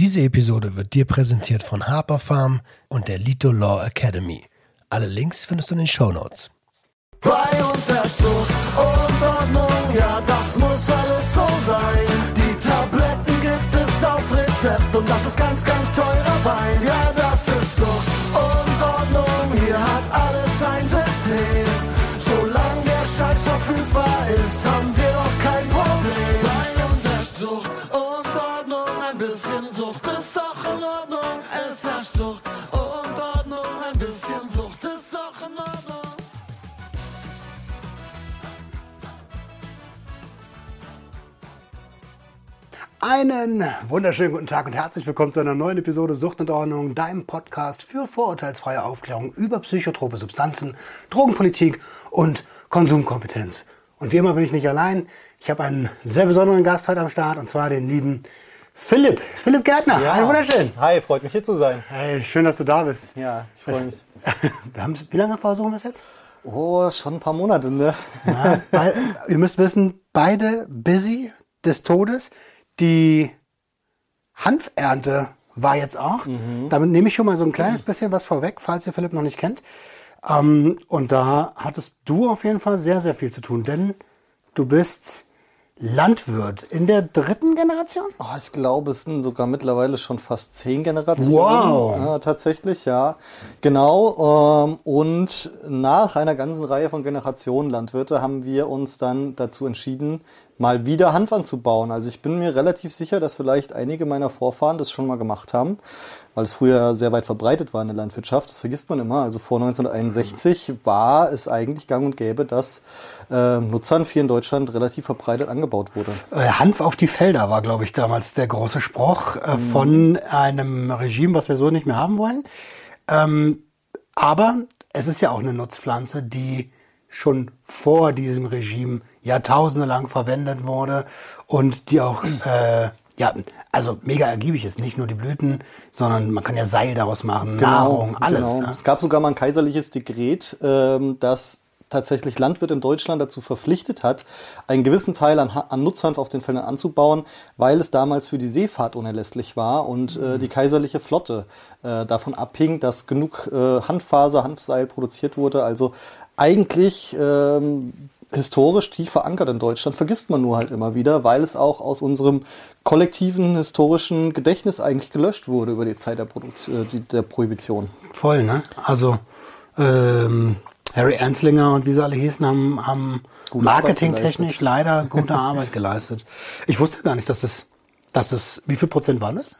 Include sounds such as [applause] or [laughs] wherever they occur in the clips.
Diese Episode wird dir präsentiert von Harper Farm und der Lito Law Academy. Alle Links findest du in den Show Notes. Bei uns Zucht und ja, das muss alles so sein. Die Tabletten gibt es auf Rezept und das ist ganz, ganz teurer Wein. Ja, Einen wunderschönen guten Tag und herzlich willkommen zu einer neuen Episode Sucht und Ordnung, deinem Podcast für vorurteilsfreie Aufklärung über psychotrope Substanzen, Drogenpolitik und Konsumkompetenz. Und wie immer bin ich nicht allein. Ich habe einen sehr besonderen Gast heute am Start und zwar den lieben Philipp. Philipp Gärtner. Hi, wunderschön. Hi, freut mich hier zu sein. Hey, schön, dass du da bist. Ja, ich freue mich. [laughs] Wir haben, wie lange versuchen wir es jetzt? Oh, schon ein paar Monate, ne? Ja, weil, ihr müsst wissen, beide busy des Todes. Die Hanfernte war jetzt auch. Damit nehme ich schon mal so ein kleines bisschen was vorweg, falls ihr Philipp noch nicht kennt. Ähm, und da hattest du auf jeden Fall sehr, sehr viel zu tun, denn du bist Landwirt in der dritten Generation? Oh, ich glaube, es sind sogar mittlerweile schon fast zehn Generationen. Wow. Ja, tatsächlich, ja. Genau. Ähm, und nach einer ganzen Reihe von Generationen Landwirte haben wir uns dann dazu entschieden, mal wieder Hanf anzubauen. Also ich bin mir relativ sicher, dass vielleicht einige meiner Vorfahren das schon mal gemacht haben, weil es früher sehr weit verbreitet war in der Landwirtschaft. Das vergisst man immer. Also vor 1961 war es eigentlich gang und gäbe, dass äh, Nutzhanf hier in Deutschland relativ verbreitet angebaut wurde. Äh, Hanf auf die Felder war, glaube ich, damals der große Spruch äh, von einem Regime, was wir so nicht mehr haben wollen. Ähm, aber es ist ja auch eine Nutzpflanze, die schon vor diesem Regime Jahrtausende lang verwendet wurde und die auch, [clears throat] äh, ja, also mega ergiebig ist. Nicht nur die Blüten, sondern man kann ja Seil daraus machen, Nahrung, alles. Genau. Ja. Es gab sogar mal ein kaiserliches Dekret, ähm, das tatsächlich Landwirte in Deutschland dazu verpflichtet hat, einen gewissen Teil an, an Nutzhanf auf den Feldern anzubauen, weil es damals für die Seefahrt unerlässlich war und äh, die kaiserliche Flotte äh, davon abhing, dass genug äh, Hanffaser, Hanfseil produziert wurde. Also eigentlich ähm, historisch tief verankert in Deutschland, vergisst man nur halt immer wieder, weil es auch aus unserem kollektiven historischen Gedächtnis eigentlich gelöscht wurde über die Zeit der, Produkt äh, der Prohibition. Voll, ne? Also ähm, Harry Anslinger und wie sie alle hießen, haben, haben marketingtechnisch leider gute [laughs] Arbeit geleistet. Ich wusste gar nicht, dass das, dass das, wie viel Prozent waren das?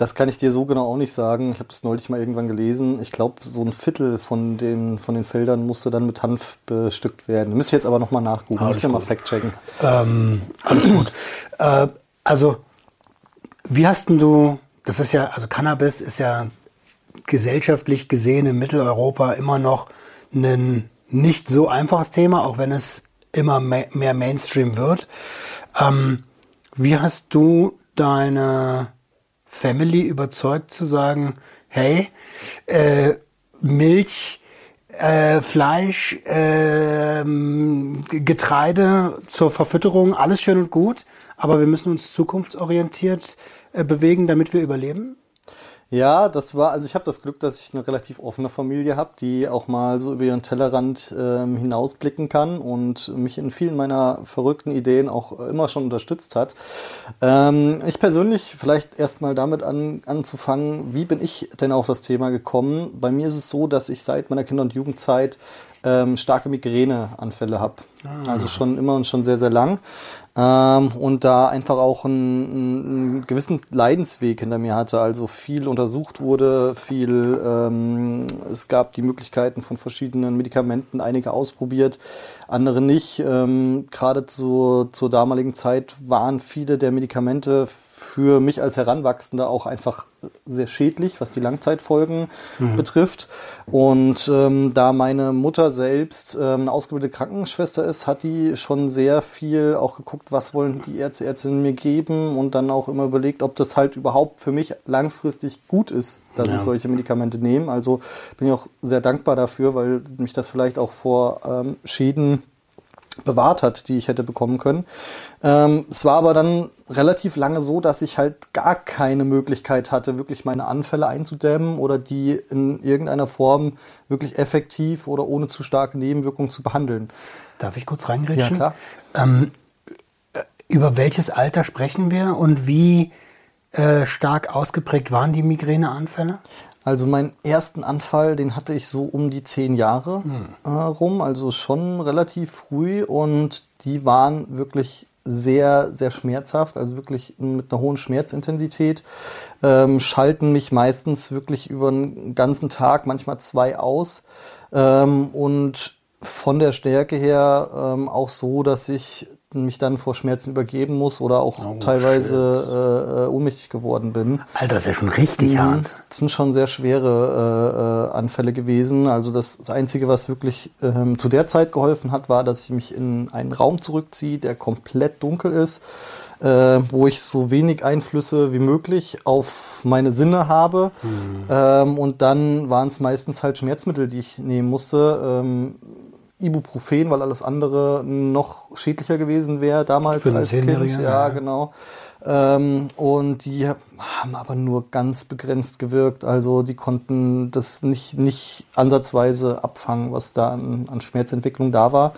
Das kann ich dir so genau auch nicht sagen. Ich habe es neulich mal irgendwann gelesen. Ich glaube, so ein Viertel von den, von den Feldern musste dann mit Hanf bestückt werden. Müsst ihr jetzt aber nochmal nachgucken. Alles Müsst ihr mal fact-checken. Ähm, alles gut. äh, also, wie hast denn du, das ist ja, also Cannabis ist ja gesellschaftlich gesehen in Mitteleuropa immer noch ein nicht so einfaches Thema, auch wenn es immer me- mehr Mainstream wird. Ähm, wie hast du deine Family überzeugt zu sagen, hey, äh, Milch, äh, Fleisch, G- Getreide zur Verfütterung, alles schön und gut, aber wir müssen uns zukunftsorientiert äh, bewegen, damit wir überleben? Ja, das war, also ich habe das Glück, dass ich eine relativ offene Familie habe, die auch mal so über ihren Tellerrand ähm, hinausblicken kann und mich in vielen meiner verrückten Ideen auch immer schon unterstützt hat. Ähm, ich persönlich vielleicht erstmal damit an, anzufangen, wie bin ich denn auf das Thema gekommen? Bei mir ist es so, dass ich seit meiner Kinder- und Jugendzeit ähm, starke Migräneanfälle habe. Also schon immer und schon sehr, sehr lang. Ähm, und da einfach auch einen, einen gewissen Leidensweg hinter mir hatte. Also viel untersucht wurde, viel, ähm, es gab die Möglichkeiten von verschiedenen Medikamenten, einige ausprobiert, andere nicht. Ähm, Gerade zu, zur damaligen Zeit waren viele der Medikamente für mich als Heranwachsender auch einfach sehr schädlich, was die Langzeitfolgen betrifft. Und ähm, da meine Mutter selbst ähm, eine ausgebildete Krankenschwester ist, hat die schon sehr viel auch geguckt, was wollen die Ärzte, Ärztinnen mir geben und dann auch immer überlegt, ob das halt überhaupt für mich langfristig gut ist, dass Ja. ich solche Medikamente nehme. Also bin ich auch sehr dankbar dafür, weil mich das vielleicht auch vor ähm, Schäden bewahrt hat, die ich hätte bekommen können. Ähm, es war aber dann relativ lange so, dass ich halt gar keine Möglichkeit hatte, wirklich meine Anfälle einzudämmen oder die in irgendeiner Form wirklich effektiv oder ohne zu starke Nebenwirkungen zu behandeln. Darf ich kurz reingrätschen? Ja, klar. Ähm, äh, über welches Alter sprechen wir und wie äh, stark ausgeprägt waren die Migräneanfälle? Also meinen ersten Anfall, den hatte ich so um die zehn Jahre äh, rum, also schon relativ früh und die waren wirklich sehr, sehr schmerzhaft, also wirklich mit einer hohen Schmerzintensität, ähm, schalten mich meistens wirklich über den ganzen Tag, manchmal zwei aus ähm, und von der Stärke her ähm, auch so, dass ich mich dann vor Schmerzen übergeben muss oder auch Oh, teilweise äh, äh, ohnmächtig geworden bin. Alter, das ist ja schon richtig Mhm. hart. Das sind schon sehr schwere äh, äh, Anfälle gewesen. Also das, das Einzige, was wirklich ähm, zu der Zeit geholfen hat, war, dass ich mich in einen Raum zurückziehe, der komplett dunkel ist, äh, wo ich so wenig Einflüsse wie möglich auf meine Sinne habe. Ähm, und dann waren es meistens halt Schmerzmittel, die ich nehmen musste. Ähm, Ibuprofen, weil alles andere noch schädlicher gewesen wäre damals als Kind. Ja, ja. genau. Ähm, und die haben aber nur ganz begrenzt gewirkt. Also die konnten das nicht, nicht ansatzweise abfangen, was da an, an Schmerzentwicklung da war.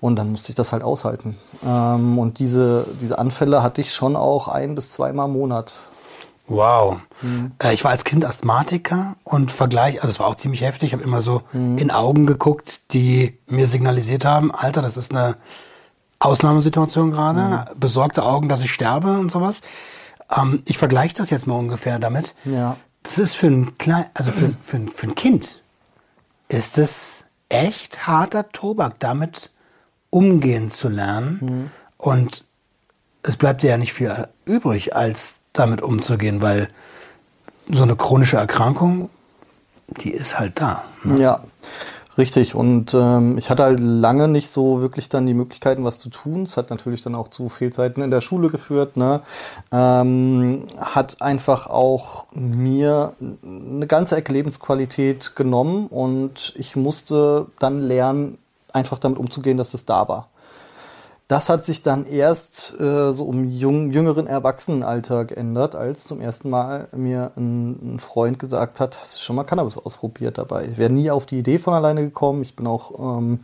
Und dann musste ich das halt aushalten. Ähm, und diese, diese Anfälle hatte ich schon auch ein bis zweimal im Monat. Wow. Äh, ich war als Kind Asthmatiker und Vergleich, also es war auch ziemlich heftig. Ich habe immer so in Augen geguckt, die mir signalisiert haben, Alter, das ist eine Ausnahmesituation gerade, besorgte Augen, dass ich sterbe und sowas. Ähm, ich vergleiche das jetzt mal ungefähr damit. Ja. Das ist für ein klein, also für, für, für ein Kind ist es echt harter Tobak, damit umgehen zu lernen. Und es bleibt dir ja nicht viel übrig, als damit umzugehen, weil so eine chronische Erkrankung, die ist halt da. ne? Ja, richtig. Und ähm, ich hatte halt lange nicht so wirklich dann die Möglichkeiten, was zu tun. Es hat natürlich dann auch zu Fehlzeiten in der Schule geführt. Ne? Ähm, hat einfach auch mir eine ganze Ecke Lebensqualität genommen und ich musste dann lernen, einfach damit umzugehen, dass es da war. Das hat sich dann erst äh, so im jung, jüngeren Erwachsenenalter geändert, als zum ersten Mal mir ein, ein Freund gesagt hat, hast du schon mal Cannabis ausprobiert dabei? Ich wäre nie auf die Idee von alleine gekommen. Ich bin auch ähm,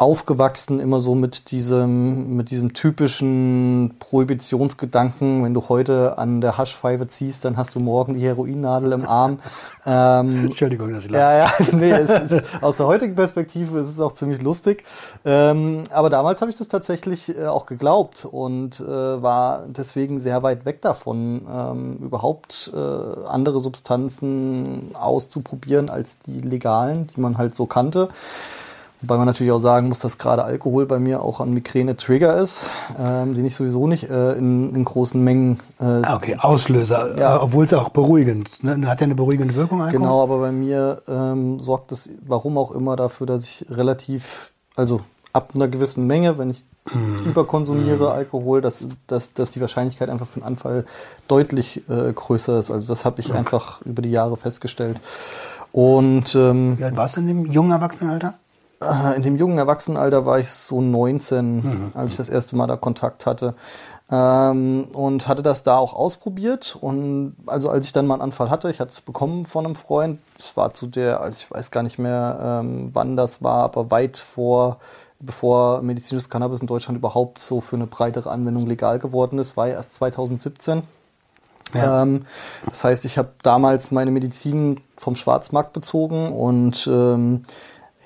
aufgewachsen immer so mit diesem, mit diesem typischen Prohibitionsgedanken. Wenn du heute an der Haschpfeife ziehst, dann hast du morgen die Heroinnadel im Arm. [laughs] Ähm, Entschuldigung, dass ich lache. ja, ja, [laughs] nee, es ist, aus der heutigen Perspektive ist es auch ziemlich lustig. Ähm, aber damals habe ich das tatsächlich äh, auch geglaubt und äh, war deswegen sehr weit weg davon, ähm, überhaupt äh, andere Substanzen auszuprobieren als die legalen, die man halt so kannte. Wobei man natürlich auch sagen muss, dass gerade Alkohol bei mir auch an Migräne Trigger ist, ähm, den ich sowieso nicht äh, in, in großen Mengen äh, Ah, okay, Auslöser, Ja. äh, obwohl es auch beruhigend, ne? hat ja eine beruhigende Wirkung. Alkohol? Genau, aber bei mir ähm, sorgt es, warum auch immer, dafür, dass ich relativ, also ab einer gewissen Menge, wenn ich überkonsumiere Alkohol, dass, dass, dass die Wahrscheinlichkeit einfach für einen Anfall deutlich äh, größer ist. Also das habe ich einfach über die Jahre festgestellt. Und ähm, Wie alt warst du in dem jungen Erwachsenenalter? In dem jungen Erwachsenenalter war ich so 19, als ich das erste Mal da Kontakt hatte. Ähm, und hatte das da auch ausprobiert. Und also als ich dann mal einen Anfall hatte, ich hatte es bekommen von einem Freund. Es war zu der, also ich weiß gar nicht mehr, ähm, wann das war, aber weit vor, bevor medizinisches Cannabis in Deutschland überhaupt so für eine breitere Anwendung legal geworden ist, war ja erst 2017. Ja. Ähm, das heißt, ich habe damals meine Medizin vom Schwarzmarkt bezogen und ähm,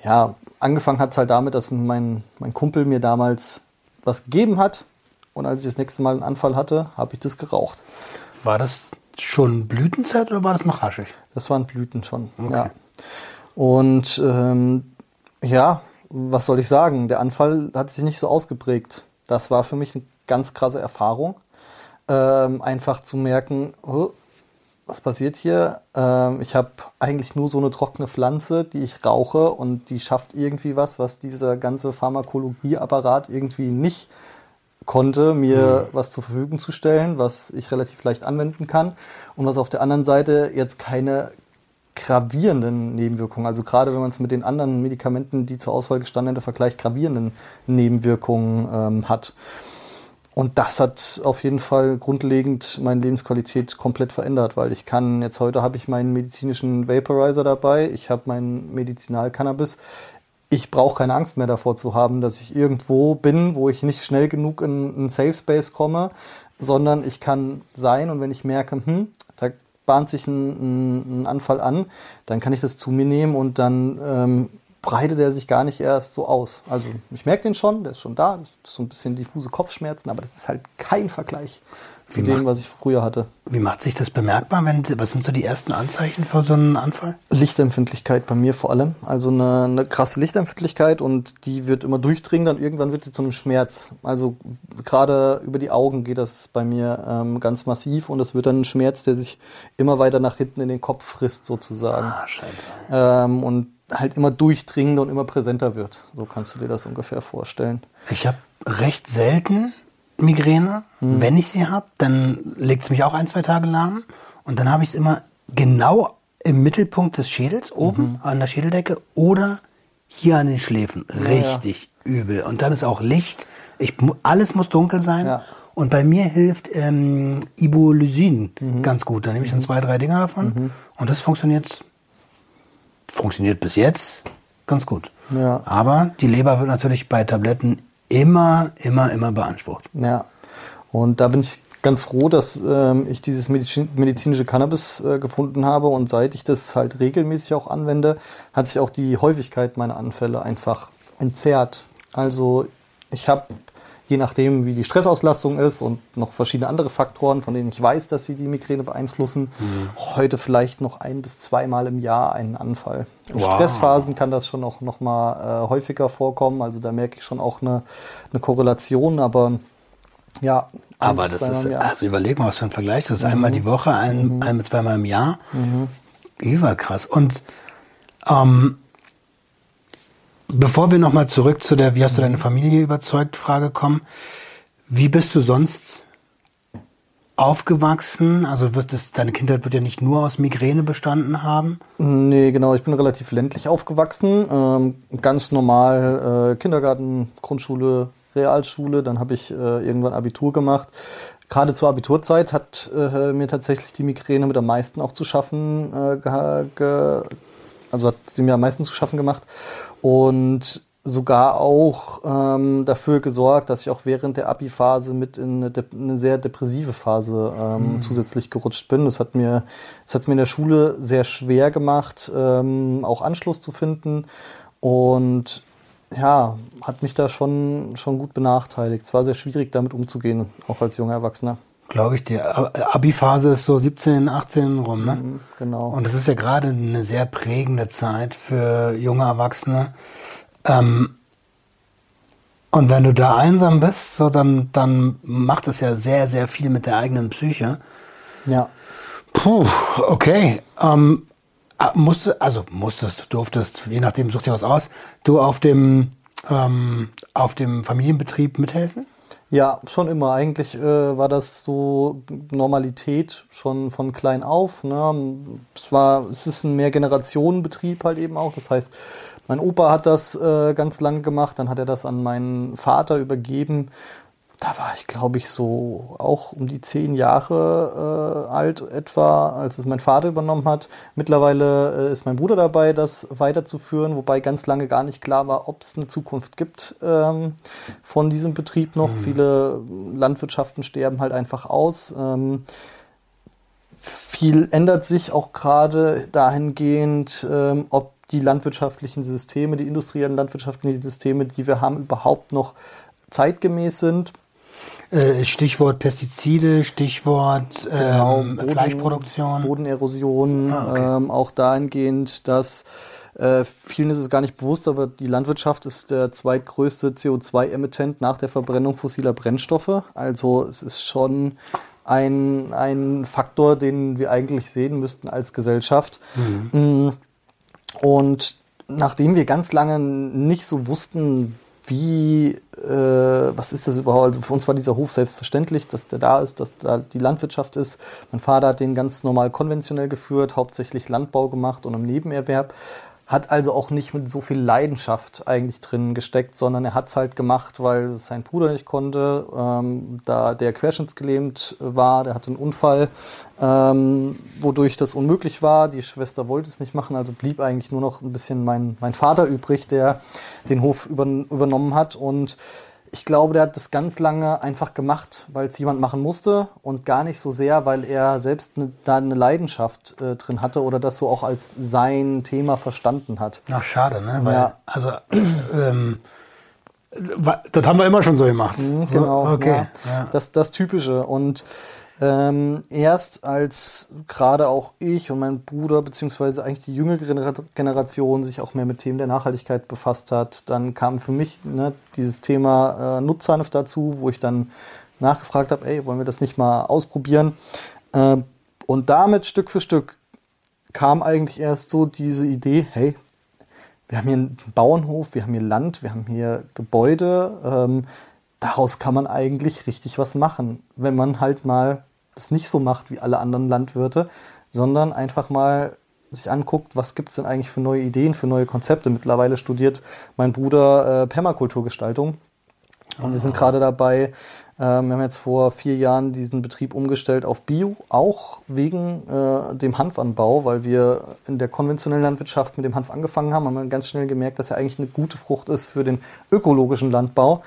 ja, angefangen hat es halt damit, dass mein, mein Kumpel mir damals was gegeben hat. Und als ich das nächste Mal einen Anfall hatte, habe ich das geraucht. War das schon Blütenzeit oder war das noch haschig? Das waren Blüten schon. Ja. Und ähm, ja, was soll ich sagen? Der Anfall hat sich nicht so ausgeprägt. Das war für mich eine ganz krasse Erfahrung. Ähm, einfach zu merken, oh, was passiert hier? Ähm, ich habe eigentlich nur so eine trockene Pflanze, die ich rauche und die schafft irgendwie was, was dieser ganze Pharmakologieapparat irgendwie nicht konnte, mir was zur Verfügung zu stellen, was ich relativ leicht anwenden kann und was auf der anderen Seite jetzt keine gravierenden Nebenwirkungen, also gerade wenn man es mit den anderen Medikamenten, die zur Auswahl gestanden haben, vergleicht, gravierenden Nebenwirkungen ähm, hat. Und das hat auf jeden Fall grundlegend meine Lebensqualität komplett verändert, weil ich kann, jetzt heute habe ich meinen medizinischen Vaporizer dabei, ich habe meinen Medizinal-Cannabis. Ich brauche keine Angst mehr davor zu haben, dass ich irgendwo bin, wo ich nicht schnell genug in einen Safe Space komme, sondern ich kann sein und wenn ich merke, hm, da bahnt sich ein, ein, ein Anfall an, dann kann ich das zu mir nehmen und dann ähm, breitet er sich gar nicht erst so aus. Also ich merke den schon, der ist schon da, das ist so ein bisschen diffuse Kopfschmerzen, aber das ist halt kein Vergleich zu Wie dem, macht- was ich früher hatte. Wie macht sich das bemerkbar? Wenn, was sind so die ersten Anzeichen für so einen Anfall? Lichtempfindlichkeit bei mir vor allem. Also eine, eine krasse Lichtempfindlichkeit und die wird immer durchdringender und irgendwann wird sie zu einem Schmerz. Also gerade über die Augen geht das bei mir ähm, ganz massiv und es wird dann ein Schmerz, der sich immer weiter nach hinten in den Kopf frisst sozusagen. Ah, scheiße. Ähm, und halt immer durchdringender und immer präsenter wird. So kannst du dir das ungefähr vorstellen. Ich habe recht selten Migräne. Hm. Wenn ich sie habe, dann legt es mich auch ein, zwei Tage lahm. Und dann habe ich es immer genau im Mittelpunkt des Schädels, oben Mhm. an der Schädeldecke oder hier an den Schläfen. ja. Richtig übel. Und dann ist auch Licht. Ich, alles muss dunkel sein. Ja. Und bei mir hilft ähm, Ibolysin Mhm. ganz gut. Da nehme ich dann zwei, drei Dinger davon. Und das funktioniert, funktioniert bis jetzt ganz gut. Ja. Aber die Leber wird natürlich bei Tabletten immer, immer, immer beansprucht. Ja, und da bin ich ganz froh, dass ähm, ich dieses Medizin medizinische Cannabis äh, gefunden habe und seit ich das halt regelmäßig auch anwende, hat sich auch die Häufigkeit meiner Anfälle einfach entzerrt. Also ich habe, je nachdem wie die Stressauslastung ist und noch verschiedene andere Faktoren, von denen ich weiß, dass sie die Migräne beeinflussen, heute vielleicht noch ein bis zweimal im Jahr einen Anfall. In Wow. Stressphasen kann das schon auch noch mal äh, häufiger vorkommen. Also da merke ich schon auch eine, eine Korrelation, aber ja. Aber das ist, also überleg mal, was für ein Vergleich. Das ist einmal die Woche, ein, ein bis zweimal im Jahr. Überkrass. Und ähm, bevor wir nochmal zurück zu der, wie hast du deine Familie überzeugt, Frage kommen. Wie bist du sonst aufgewachsen? Also wird das, deine Kindheit wird ja nicht nur aus Migräne bestanden haben. Nee, genau. Ich bin relativ ländlich aufgewachsen. Ähm, ganz normal äh, Kindergarten, Grundschule, Realschule. Dann habe ich äh, irgendwann Abitur gemacht. Gerade zur Abiturzeit hat äh, mir tatsächlich die Migräne mit am meisten auch zu schaffen, äh, also hat sie mir am meisten zu schaffen gemacht. Und sogar auch ähm, dafür gesorgt, dass ich auch während der Abi-Phase mit in eine, eine sehr depressive Phase ähm, zusätzlich gerutscht bin. Das hat mir, das hat mir in der Schule sehr schwer gemacht, ähm, auch Anschluss zu finden und ja, hat mich da schon, schon gut benachteiligt. Es war sehr schwierig, damit umzugehen, auch als junger Erwachsener. Glaube ich dir. Abi-Phase ist so 17, 18 rum, ne? Genau. Und das ist ja gerade eine sehr prägende Zeit für junge Erwachsene. Ähm, und wenn du da einsam bist, so dann, dann macht es ja sehr, sehr viel mit der eigenen Psyche. ja. Puh, okay. Ähm, ah, musste, also musstest, durftest, je nachdem, such dir was aus, du auf dem, ähm, auf dem Familienbetrieb mithelfen? Ja, schon immer. Eigentlich äh, war das so Normalität schon von klein auf. Ne? Es war, es ist ein Mehrgenerationenbetrieb halt eben auch. Das heißt, mein Opa hat das äh, ganz lang gemacht, dann hat er das an meinen Vater übergeben. Da war ich, glaube ich, so auch um die zehn Jahre äh, alt etwa, als es mein Vater übernommen hat. Mittlerweile äh, ist mein Bruder dabei, das weiterzuführen, wobei ganz lange gar nicht klar war, ob es eine Zukunft gibt ähm, von diesem Betrieb noch. Viele Landwirtschaften sterben halt einfach aus. Ähm, viel ändert sich auch gerade dahingehend, ähm, ob die landwirtschaftlichen Systeme, die industriellen landwirtschaftlichen Systeme, die wir haben, überhaupt noch zeitgemäß sind. Äh, Stichwort Pestizide, Stichwort ähm, Boden- Fleischproduktion. Bodenerosion, Ah, okay. ähm, auch dahingehend, dass äh, vielen ist es gar nicht bewusst, aber die Landwirtschaft ist der zweitgrößte CO2-Emittent nach der Verbrennung fossiler Brennstoffe. Also es ist schon ein, ein Faktor, den wir eigentlich sehen müssten als Gesellschaft. Mm. Und nachdem wir ganz lange nicht so wussten, wie, äh, was ist das überhaupt? Also für uns war dieser Hof selbstverständlich, dass der da ist, dass da die Landwirtschaft ist. Mein Vater hat den ganz normal konventionell geführt, hauptsächlich Landbau gemacht und im Nebenerwerb. Hat also auch nicht mit so viel Leidenschaft eigentlich drin gesteckt, sondern er hat es halt gemacht, weil es sein Bruder nicht konnte, ähm, da der querschnittsgelähmt war, der hatte einen Unfall, ähm, wodurch das unmöglich war. Die Schwester wollte es nicht machen, also blieb eigentlich nur noch ein bisschen mein, mein Vater übrig, der den Hof über, übernommen hat und ich glaube, der hat das ganz lange einfach gemacht, weil es jemand machen musste und gar nicht so sehr, weil er selbst ne, da eine Leidenschaft äh, drin hatte oder das so auch als sein Thema verstanden hat. Ach, schade, ne? Weil, Ja. also, [clears throat] ähm, das haben wir immer schon so gemacht. Mhm, Genau, Okay. ja. Ja. Das, das Typische. Und ähm, erst als gerade auch ich und mein Bruder, beziehungsweise eigentlich die jüngere Genera- Generation sich auch mehr mit Themen der Nachhaltigkeit befasst hat, dann kam für mich ne, dieses Thema äh, Nutzhanf dazu, wo ich dann nachgefragt habe, ey, wollen wir das nicht mal ausprobieren? Äh, und damit Stück für Stück kam eigentlich erst so diese Idee, hey, wir haben hier einen Bauernhof, wir haben hier Land, wir haben hier Gebäude. Ähm, daraus kann man eigentlich richtig was machen, wenn man halt mal das nicht so macht wie alle anderen Landwirte, sondern einfach mal sich anguckt, was gibt es denn eigentlich für neue Ideen, für neue Konzepte. Mittlerweile studiert mein Bruder äh, Permakulturgestaltung und wir sind gerade dabei, ähm, wir haben jetzt vor vier Jahren diesen Betrieb umgestellt auf Bio, auch wegen äh, dem Hanfanbau, weil wir in der konventionellen Landwirtschaft mit dem Hanf angefangen haben, haben wir ganz schnell gemerkt, dass er eigentlich eine gute Frucht ist für den ökologischen Landbau.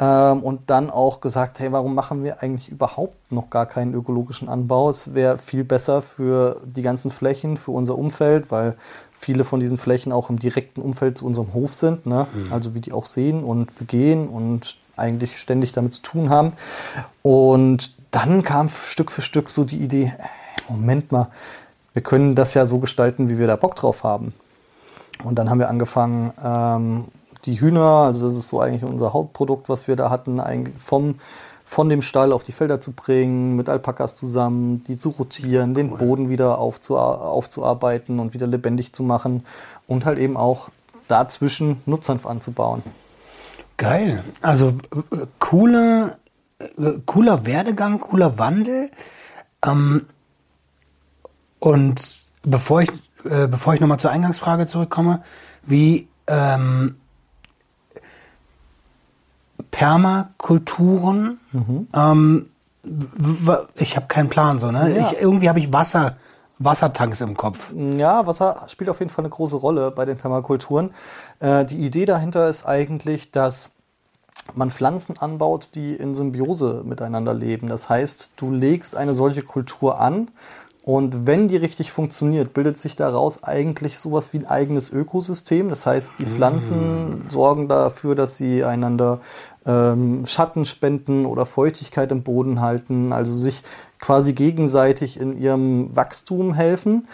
Ähm, und dann auch gesagt, hey, warum machen wir eigentlich überhaupt noch gar keinen ökologischen Anbau? Es wäre viel besser für die ganzen Flächen, für unser Umfeld, weil viele von diesen Flächen auch im direkten Umfeld zu unserem Hof sind, ne? also wie die auch sehen und begehen und eigentlich ständig damit zu tun haben. Und dann kam Stück für Stück so die Idee, ey, Moment mal, wir können das ja so gestalten, wie wir da Bock drauf haben. Und dann haben wir angefangen, ähm, die Hühner, also das ist so eigentlich unser Hauptprodukt, was wir da hatten, eigentlich vom, von dem Stall auf die Felder zu bringen, mit Alpakas zusammen, die zu rotieren, den Boden wieder aufzu aufzuarbeiten und wieder lebendig zu machen und halt eben auch dazwischen Nutzhanf anzubauen. Geil. Also äh, coole, äh, cooler Werdegang, cooler Wandel. Ähm, und bevor ich, äh, bevor ich nochmal zur Eingangsfrage zurückkomme, wie ähm, Permakulturen, ähm, w- w- ich habe keinen Plan so, ne? Ja. Ich, irgendwie habe ich Wasser, Wassertanks im Kopf. Ja, Wasser spielt auf jeden Fall eine große Rolle bei den Permakulturen. Äh, die Idee dahinter ist eigentlich, dass man Pflanzen anbaut, die in Symbiose miteinander leben. Das heißt, du legst eine solche Kultur an und wenn die richtig funktioniert, bildet sich daraus eigentlich sowas wie ein eigenes Ökosystem. Das heißt, die Pflanzen sorgen dafür, dass sie einander ähm, Schatten spenden oder Feuchtigkeit im Boden halten, also sich quasi gegenseitig in ihrem Wachstum helfen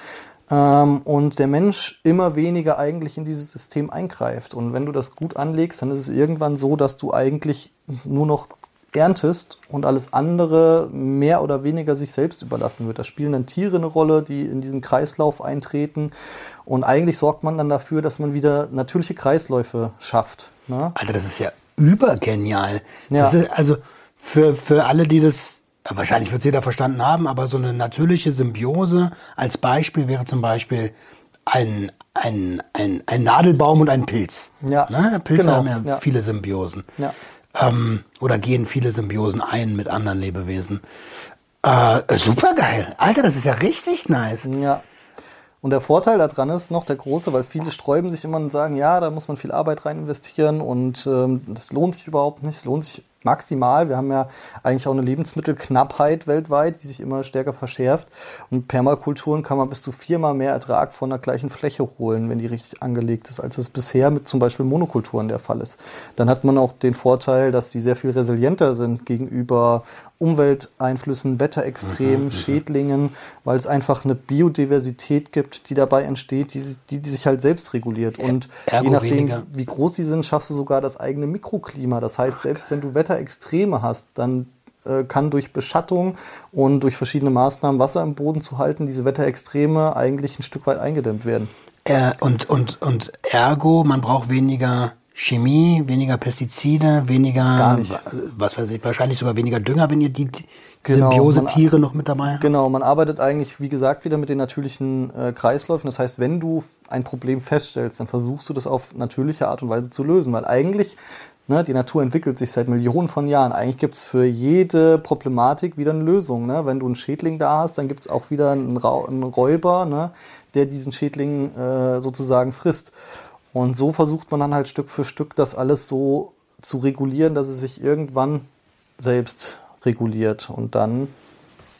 ähm, und der Mensch immer weniger eigentlich in dieses System eingreift. Und wenn du das gut anlegst, dann ist es irgendwann so, dass du eigentlich nur noch erntest und alles andere mehr oder weniger sich selbst überlassen wird. Da spielen dann Tiere eine Rolle, die in diesen Kreislauf eintreten. Und eigentlich sorgt man dann dafür, dass man wieder natürliche Kreisläufe schafft. Ne? Alter, das ist ja übergenial. Ja. Ist, also für, für alle, die das, wahrscheinlich wird es jeder verstanden haben, aber so eine natürliche Symbiose als Beispiel wäre zum Beispiel ein, ein, ein, ein Nadelbaum und ein Pilz. Ja, Ne? Pilze genau, haben ja, ja. viele Symbiosen. Ja. Ähm, oder gehen viele Symbiosen ein mit anderen Lebewesen. Äh, super geil. Alter, das ist ja richtig nice. Ja. Und der Vorteil daran ist noch der große, weil viele sträuben sich immer und sagen, ja, da muss man viel Arbeit rein investieren und ähm, das lohnt sich überhaupt nicht. Es lohnt sich maximal. Wir haben ja eigentlich auch eine Lebensmittelknappheit weltweit, die sich immer stärker verschärft. Und Permakulturen kann man bis zu viermal mehr Ertrag von der gleichen Fläche holen, wenn die richtig angelegt ist, als es bisher mit zum Beispiel Monokulturen der Fall ist. Dann hat man auch den Vorteil, dass die sehr viel resilienter sind gegenüber Umwelteinflüssen, Wetterextremen, Schädlingen, weil es einfach eine Biodiversität gibt, die dabei entsteht, die, die, die sich halt selbst reguliert. Und ergo je nachdem, weniger. wie groß die sind, schaffst du sogar das eigene Mikroklima. Das heißt, selbst wenn du Wetterextreme hast, dann äh, kann durch Beschattung und durch verschiedene Maßnahmen Wasser im Boden zu halten, diese Wetterextreme eigentlich ein Stück weit eingedämmt werden. Äh, und, und, und ergo, man braucht weniger Chemie, weniger Pestizide, weniger, was weiß ich, wahrscheinlich sogar weniger Dünger, wenn ihr die Genau, Symbiose-Tiere noch mit dabei habt. Genau, man arbeitet eigentlich, wie gesagt, wieder mit den natürlichen äh, Kreisläufen. Das heißt, wenn du ein Problem feststellst, dann versuchst du das auf natürliche Art und Weise zu lösen. Weil eigentlich, ne, die Natur entwickelt sich seit Millionen von Jahren. Eigentlich gibt es für jede Problematik wieder eine Lösung. Ne? Wenn du einen Schädling da hast, dann gibt es auch wieder einen, Rau einen Räuber, ne, der diesen Schädling äh, sozusagen frisst. Und so versucht man dann halt Stück für Stück das alles so zu regulieren, dass es sich irgendwann selbst reguliert. Und dann,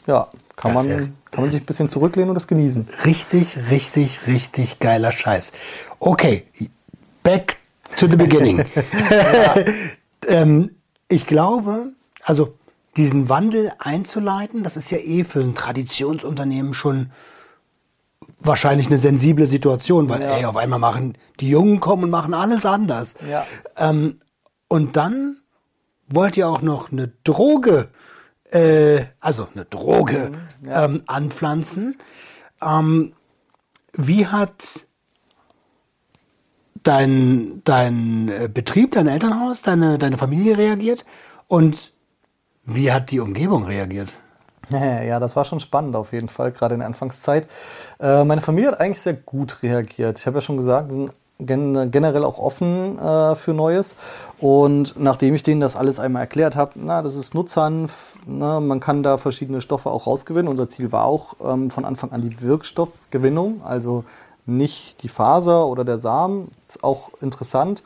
ja, kann Das man, ja- kann man sich ein bisschen zurücklehnen und das genießen. Richtig, richtig, richtig geiler Scheiß. Okay, back to the beginning. [laughs] ähm, ich glaube, also diesen Wandel einzuleiten, das ist ja eh für ein Traditionsunternehmen schon wahrscheinlich eine sensible Situation, weil Ja. ey, auf einmal machen die Jungen kommen und machen alles anders. Ja. Ähm, und dann wollt ihr auch noch eine Droge, äh, also eine Droge ja. ähm, anpflanzen. Ähm, wie hat dein, dein äh, Betrieb, dein Elternhaus, deine, deine Familie reagiert? Und wie hat die Umgebung reagiert? [laughs] Ja, das war schon spannend auf jeden Fall, gerade in der Anfangszeit. Äh, meine Familie hat eigentlich sehr gut reagiert. Ich habe ja schon gesagt, sind gen generell auch offen äh, für Neues. Und nachdem ich denen das alles einmal erklärt habe, na, das ist Nutzhanf, na, man kann da verschiedene Stoffe auch rausgewinnen. Unser Ziel war auch ähm, von Anfang an die Wirkstoffgewinnung, also nicht die Faser oder der Samen, ist auch interessant.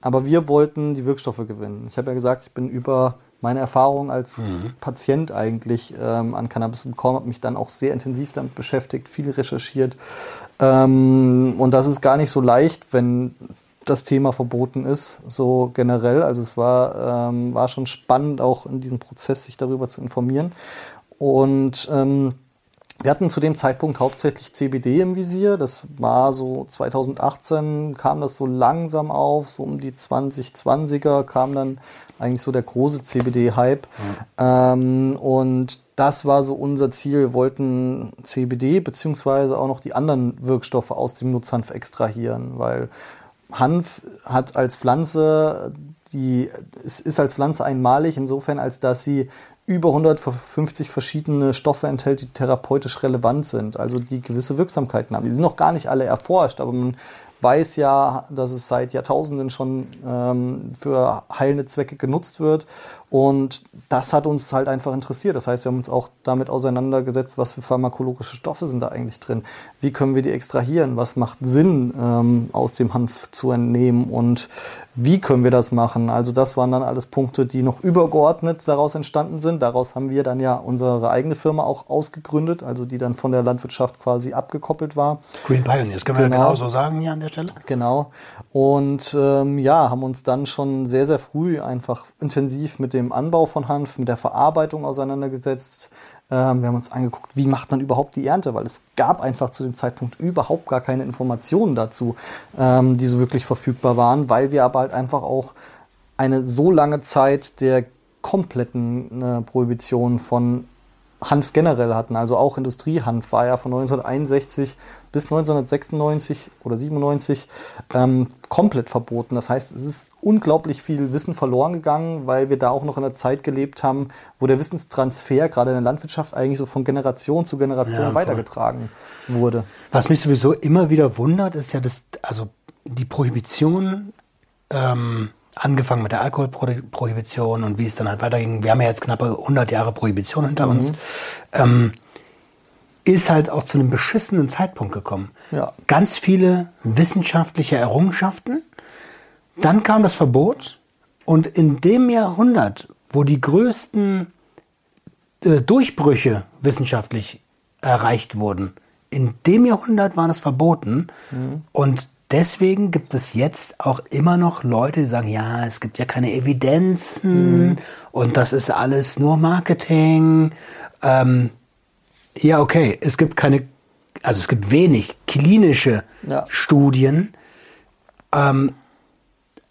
Aber wir wollten die Wirkstoffe gewinnen. Ich habe ja gesagt, ich bin über meine Erfahrung als Patient eigentlich ähm, an Cannabis bekommen, habe mich dann auch sehr intensiv damit beschäftigt, viel recherchiert. Ähm, und das ist gar nicht so leicht, wenn das Thema verboten ist, so generell. Also es war, ähm, war schon spannend, auch in diesem Prozess sich darüber zu informieren. Und ähm, wir hatten zu dem Zeitpunkt hauptsächlich CBD im Visier. Das war so 2018 kam das so langsam auf, so um die 2020er kam dann eigentlich so der große CBD-Hype. Ähm, und das war so unser Ziel. Wir wollten CBD beziehungsweise auch noch die anderen Wirkstoffe aus dem Nutzhanf extrahieren, weil Hanf hat als Pflanze, die, es ist als Pflanze einmalig, insofern als dass sie über 150 verschiedene Stoffe enthält, die therapeutisch relevant sind, also die gewisse Wirksamkeiten haben. Die sind noch gar nicht alle erforscht, aber man weiß ja, dass es seit Jahrtausenden schon ähm, für heilende Zwecke genutzt wird. Und das hat uns halt einfach interessiert. Das heißt, wir haben uns auch damit auseinandergesetzt, was für pharmakologische Stoffe sind da eigentlich drin. Wie können wir die extrahieren? Was macht Sinn, ähm, aus dem Hanf zu entnehmen? Und wie können wir das machen? Also das waren dann alles Punkte, die noch übergeordnet daraus entstanden sind. Daraus haben wir dann ja unsere eigene Firma auch ausgegründet, also die dann von der Landwirtschaft quasi abgekoppelt war. Green Pioneers, können wir Genau. genau so sagen hier an der Stelle? Genau. Und ähm, ja, haben uns dann schon sehr, sehr früh einfach intensiv mit dem Anbau von Hanf, mit der Verarbeitung auseinandergesetzt. Ähm, wir haben uns angeguckt, wie macht man überhaupt die Ernte, weil es gab einfach zu dem Zeitpunkt überhaupt gar keine Informationen dazu, ähm, die so wirklich verfügbar waren, weil wir aber halt einfach auch eine so lange Zeit der kompletten äh, Prohibition von Hanf generell hatten, also auch Industriehanf war ja von 1961 bis 1996 oder 97 ähm, komplett verboten. Das heißt, es ist unglaublich viel Wissen verloren gegangen, weil wir da auch noch in einer Zeit gelebt haben, wo der Wissenstransfer gerade in der Landwirtschaft eigentlich so von Generation zu Generation Ja, weitergetragen wurde. Was mich sowieso immer wieder wundert, ist ja, dass also die Prohibition, ähm, angefangen mit der Alkoholprohibition und wie es dann halt weiterging, wir haben ja jetzt knappe 100 Jahre Prohibition hinter uns, ähm, ist halt auch zu einem beschissenen Zeitpunkt gekommen. Ja. Ganz viele wissenschaftliche Errungenschaften, dann kam das Verbot und in dem Jahrhundert, wo die größten äh, Durchbrüche wissenschaftlich erreicht wurden. In dem Jahrhundert war das verboten und deswegen gibt es jetzt auch immer noch Leute, die sagen, ja, es gibt ja keine Evidenzen und das ist alles nur Marketing. Ähm, ja, okay, es gibt keine, also es gibt wenig klinische Ja. Studien, ähm,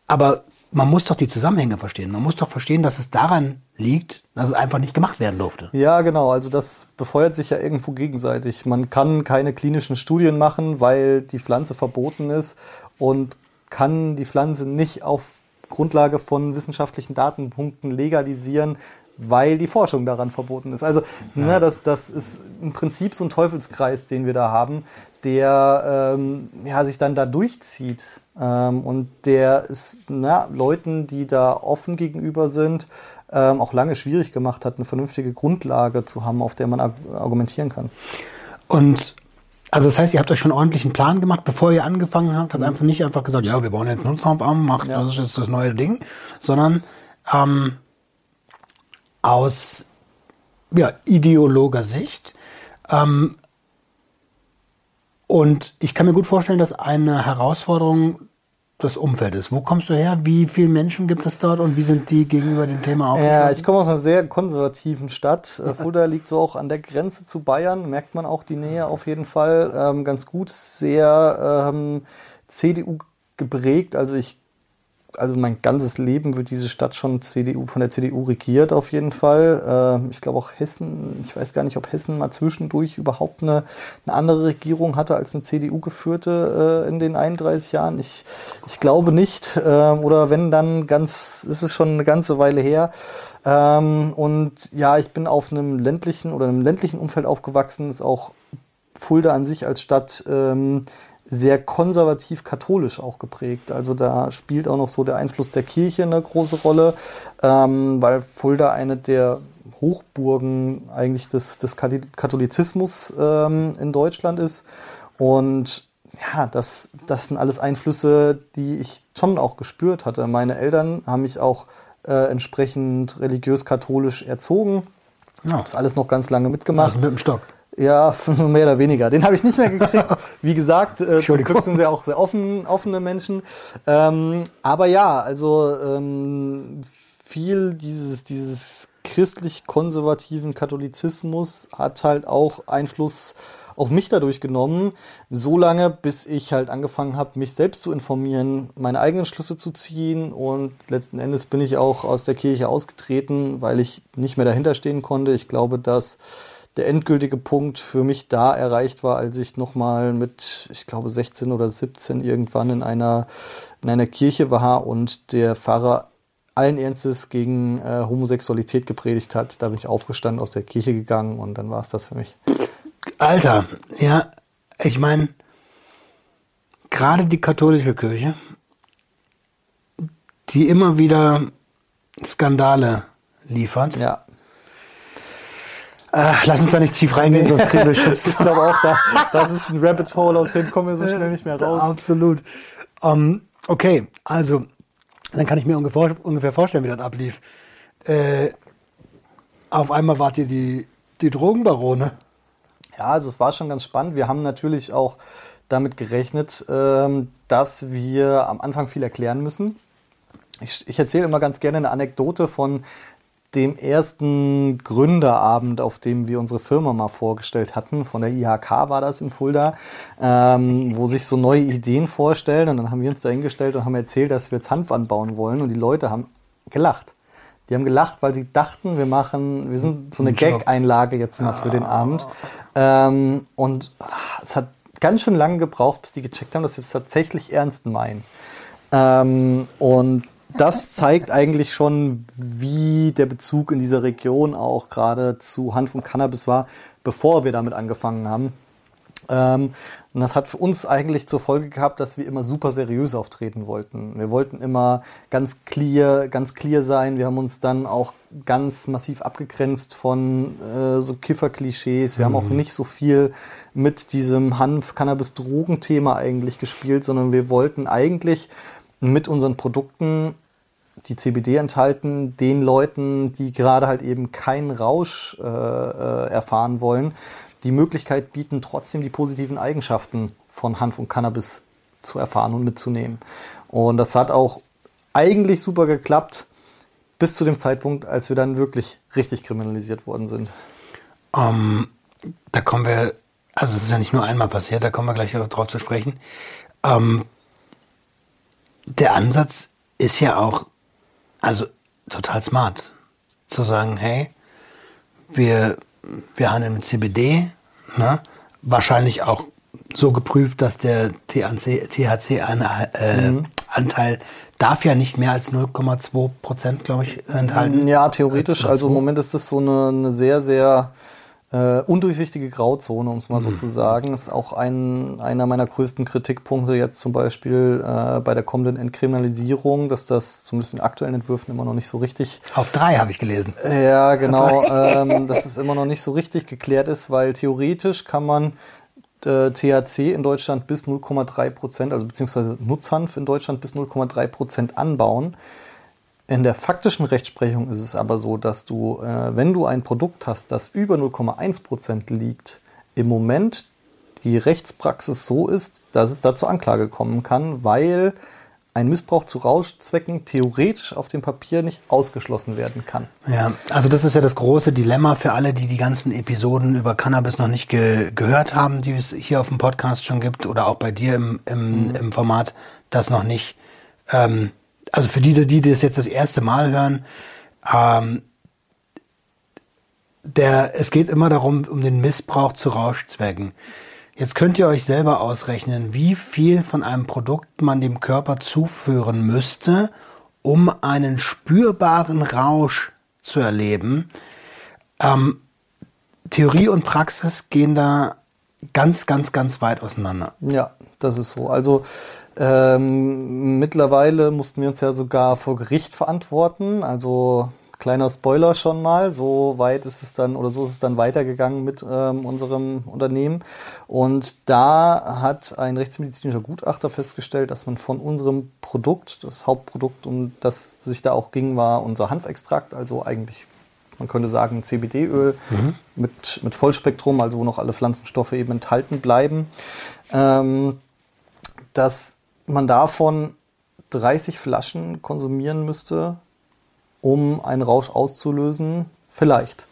aber man muss doch die Zusammenhänge verstehen. Man muss doch verstehen, dass es daran liegt, dass es einfach nicht gemacht werden durfte. Ja, genau. Also das befeuert sich ja irgendwo gegenseitig. Man kann keine klinischen Studien machen, weil die Pflanze verboten ist. Und kann die Pflanze nicht auf Grundlage von wissenschaftlichen Datenpunkten legalisieren, weil die Forschung daran verboten ist. Also ne, das, das ist im Prinzip so ein Teufelskreis, den wir da haben, der ähm, ja, sich dann da durchzieht. Ähm, und der ist na, Leuten, die da offen gegenüber sind, ähm, auch lange schwierig gemacht hat, eine vernünftige Grundlage zu haben, auf der man arg- argumentieren kann. Und also das heißt, ihr habt euch schon ordentlich einen Plan gemacht, bevor ihr angefangen habt, habt einfach nicht einfach gesagt, ja, wir bauen jetzt Nutzraum macht, Ja. das ist jetzt das neue Ding, sondern ähm, aus ja, ideologer Sicht. Ähm, und ich kann mir gut vorstellen, dass eine Herausforderung das Umfeld ist. Wo kommst du her? Wie viele Menschen gibt es dort und wie sind die gegenüber dem Thema Ja, aufgestellt? ich komme aus einer sehr konservativen Stadt. Äh, Fulda liegt so auch an der Grenze zu Bayern, merkt man auch die Nähe auf jeden Fall ähm, ganz gut. Sehr ähm, CDU geprägt. Also ich, also mein ganzes Leben wird diese Stadt schon CDU von der CDU regiert auf jeden Fall. Ähm, ich glaube auch Hessen. Ich weiß gar nicht, ob Hessen mal zwischendurch überhaupt eine, eine andere Regierung hatte als eine CDU geführte äh, in den 31 Jahren. Ich, ich glaube nicht. Ähm, oder wenn dann ganz, ist es schon eine ganze Weile her. Ähm, und ja, ich bin auf einem ländlichen oder einem ländlichen Umfeld aufgewachsen. Ist auch Fulda an sich als Stadt ähm, sehr konservativ katholisch auch geprägt. Also da spielt auch noch so der Einfluss der Kirche eine große Rolle, ähm, weil Fulda eine der Hochburgen eigentlich des, des Katholizismus ähm, in Deutschland ist. Und ja, das, das sind alles Einflüsse, die ich schon auch gespürt hatte. Meine Eltern haben mich auch äh, entsprechend religiös-katholisch erzogen. Ja. Das alles noch ganz lange mitgemacht. Also mit dem Stock. Ja, [laughs] mehr oder weniger. Den habe ich nicht mehr gekriegt. [laughs] Wie gesagt, äh, zum. Glück sind sie auch sehr offen, offene Menschen. Ähm, aber ja, also ähm, viel dieses, dieses christlich-konservativen Katholizismus hat halt auch Einfluss auf mich dadurch genommen, so lange, bis ich halt angefangen habe, mich selbst zu informieren, meine eigenen Schlüsse zu ziehen und letzten Endes bin ich auch aus der Kirche ausgetreten, weil ich nicht mehr dahinter stehen konnte. Ich glaube, dass der endgültige Punkt für mich da erreicht war, als ich nochmal mit, ich glaube, 16 oder 17 irgendwann in einer, in einer Kirche war und der Pfarrer allen Ernstes gegen äh, Homosexualität gepredigt hat. Da bin ich aufgestanden, aus der Kirche gegangen und dann war es das für mich. Alter, ja, ich meine, gerade die katholische Kirche, die immer wieder Skandale liefert. Ja. Äh, lass uns da nicht tief reingehen, sonst kriegen wir [laughs] Schutz. Ich glaube auch, da, das ist ein Rabbit Hole, aus dem kommen wir so schnell nicht mehr raus. Absolut. Ähm, okay, also, dann kann ich mir ungefähr, ungefähr vorstellen, wie das ablief. Äh, auf einmal wart ihr die, die Drogenbarone. Ja, also es war schon ganz spannend. Wir haben natürlich auch damit gerechnet, ähm, dass wir am Anfang viel erklären müssen. Ich, ich erzähle immer ganz gerne eine Anekdote von dem ersten Gründerabend, auf dem wir unsere Firma mal vorgestellt hatten. Von der IHK war das in Fulda, ähm, wo sich so neue Ideen vorstellen. Und dann haben wir uns da hingestellt und haben erzählt, dass wir jetzt Hanf anbauen wollen. Und die Leute haben gelacht. Die haben gelacht, weil sie dachten, wir machen, wir sind so eine. Gag-Einlage jetzt mal für den Abend. Ähm, und ah, es hat ganz schön lange gebraucht, bis die gecheckt haben, dass wir es tatsächlich ernst meinen. Ähm, und das zeigt eigentlich schon, wie der Bezug in dieser Region auch gerade zu Hanf und Cannabis war, bevor wir damit angefangen haben. Ähm, und das hat für uns eigentlich zur Folge gehabt, dass wir immer super seriös auftreten wollten. Wir wollten immer ganz clear, ganz clear sein. Wir haben uns dann auch ganz massiv abgegrenzt von äh, so Kiffer-Klischees. Wir haben auch nicht so viel mit diesem Hanf-Cannabis-Drogen-Thema eigentlich gespielt, sondern wir wollten eigentlich mit unseren Produkten die CBD enthalten, den Leuten, die gerade halt eben keinen Rausch äh, äh, erfahren wollen, die Möglichkeit bieten, trotzdem die positiven Eigenschaften von Hanf und Cannabis zu erfahren und mitzunehmen. Und das hat auch eigentlich super geklappt, bis zu dem Zeitpunkt, als wir dann wirklich richtig kriminalisiert worden sind. Ähm, da kommen wir, also es ist ja nicht nur einmal passiert, da kommen wir gleich darauf zu sprechen. Ähm, der Ansatz ist ja auch, also total smart, zu sagen, hey, wir, wir handeln mit CBD, ne? wahrscheinlich auch so geprüft, dass der THC, THC eine, äh, Anteil darf ja nicht mehr als 0,2 Prozent, glaube ich, enthalten. Ja, theoretisch. Äh, Also im. Moment ist das so eine, eine sehr, sehr äh, undurchsichtige Grauzone, um es mal so Mhm. zu sagen. Ist auch ein, einer meiner größten Kritikpunkte jetzt zum Beispiel äh, bei der kommenden Entkriminalisierung, dass das zumindest in aktuellen Entwürfen immer noch nicht so richtig Auf drei habe ich gelesen. ja, genau, ähm, [laughs] dass es immer noch nicht so richtig geklärt ist, weil theoretisch kann man äh, THC in Deutschland bis 0,3 Prozent, also beziehungsweise Nutzhanf in Deutschland bis 0,3 Prozent anbauen. In der faktischen Rechtsprechung ist es aber so, dass du, äh, wenn du ein Produkt hast, das über 0,1 Prozent liegt, im Moment die Rechtspraxis so ist, dass es da zur Anklage kommen kann, weil ein Missbrauch zu Rauschzwecken theoretisch auf dem Papier nicht ausgeschlossen werden kann. Ja, also das ist ja das große Dilemma für alle, die die ganzen Episoden über Cannabis noch nicht ge gehört haben, die es hier auf dem Podcast schon gibt oder auch bei dir im, im, im Format, das noch nicht. Ähm, also für die, die das jetzt das erste Mal hören, ähm, der, es geht immer darum, um den Missbrauch zu Rauschzwecken. Jetzt könnt ihr euch selber ausrechnen, wie viel von einem Produkt man dem Körper zuführen müsste, um einen spürbaren Rausch zu erleben. Ähm, Theorie und Praxis gehen da ganz, ganz, ganz weit auseinander. Ja, das ist so. Also ähm, mittlerweile mussten wir uns ja sogar vor Gericht verantworten. Also kleiner Spoiler schon mal. So weit ist es dann oder so ist es dann weitergegangen mit ähm, unserem Unternehmen. Und da hat ein rechtsmedizinischer Gutachter festgestellt, dass man von unserem Produkt, das Hauptprodukt, um das sich da auch ging, war unser Hanfextrakt, also eigentlich man könnte sagen CBD-Öl mit, mit Vollspektrum, also wo noch alle Pflanzenstoffe eben enthalten bleiben, ähm, dass man davon 30 Flaschen konsumieren müsste, um einen Rausch auszulösen. Vielleicht.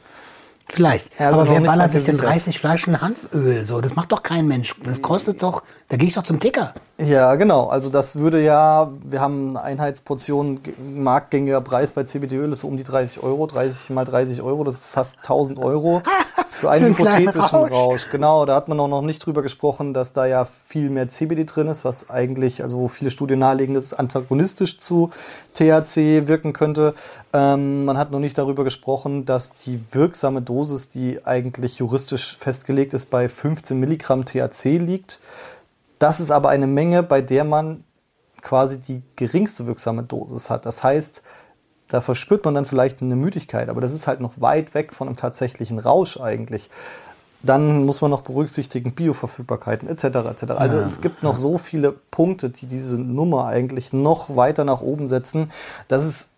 Vielleicht. Also Aber wer ballert sich denn gesichert. 30 Flaschen Hanföl? So, das macht doch kein Mensch. Das kostet doch, da gehe ich doch zum Ticker. Ja, genau. Also das würde ja, wir haben eine Einheitsportion, marktgängiger Preis bei CBD-Öl ist so um die 30 Euro, 30 mal 30 Euro, das ist fast 1000 Euro [laughs] für einen Für einen hypothetischen Rausch. Rausch. Genau, da hat man auch noch nicht drüber gesprochen, dass da ja viel mehr CBD drin ist, was eigentlich, also wo viele Studien nahelegen, dass es antagonistisch zu THC wirken könnte. Ähm, man hat noch nicht darüber gesprochen, dass die wirksame Dosis, die eigentlich juristisch festgelegt ist, bei 15 Milligramm THC liegt. Das ist aber eine Menge, bei der man quasi die geringste wirksame Dosis hat. Das heißt, da verspürt man dann vielleicht eine Müdigkeit, aber das ist halt noch weit weg von einem tatsächlichen Rausch eigentlich. Dann muss man noch berücksichtigen Bioverfügbarkeiten etc. etc. Also es gibt noch so viele Punkte, die diese Nummer eigentlich noch weiter nach oben setzen, dass es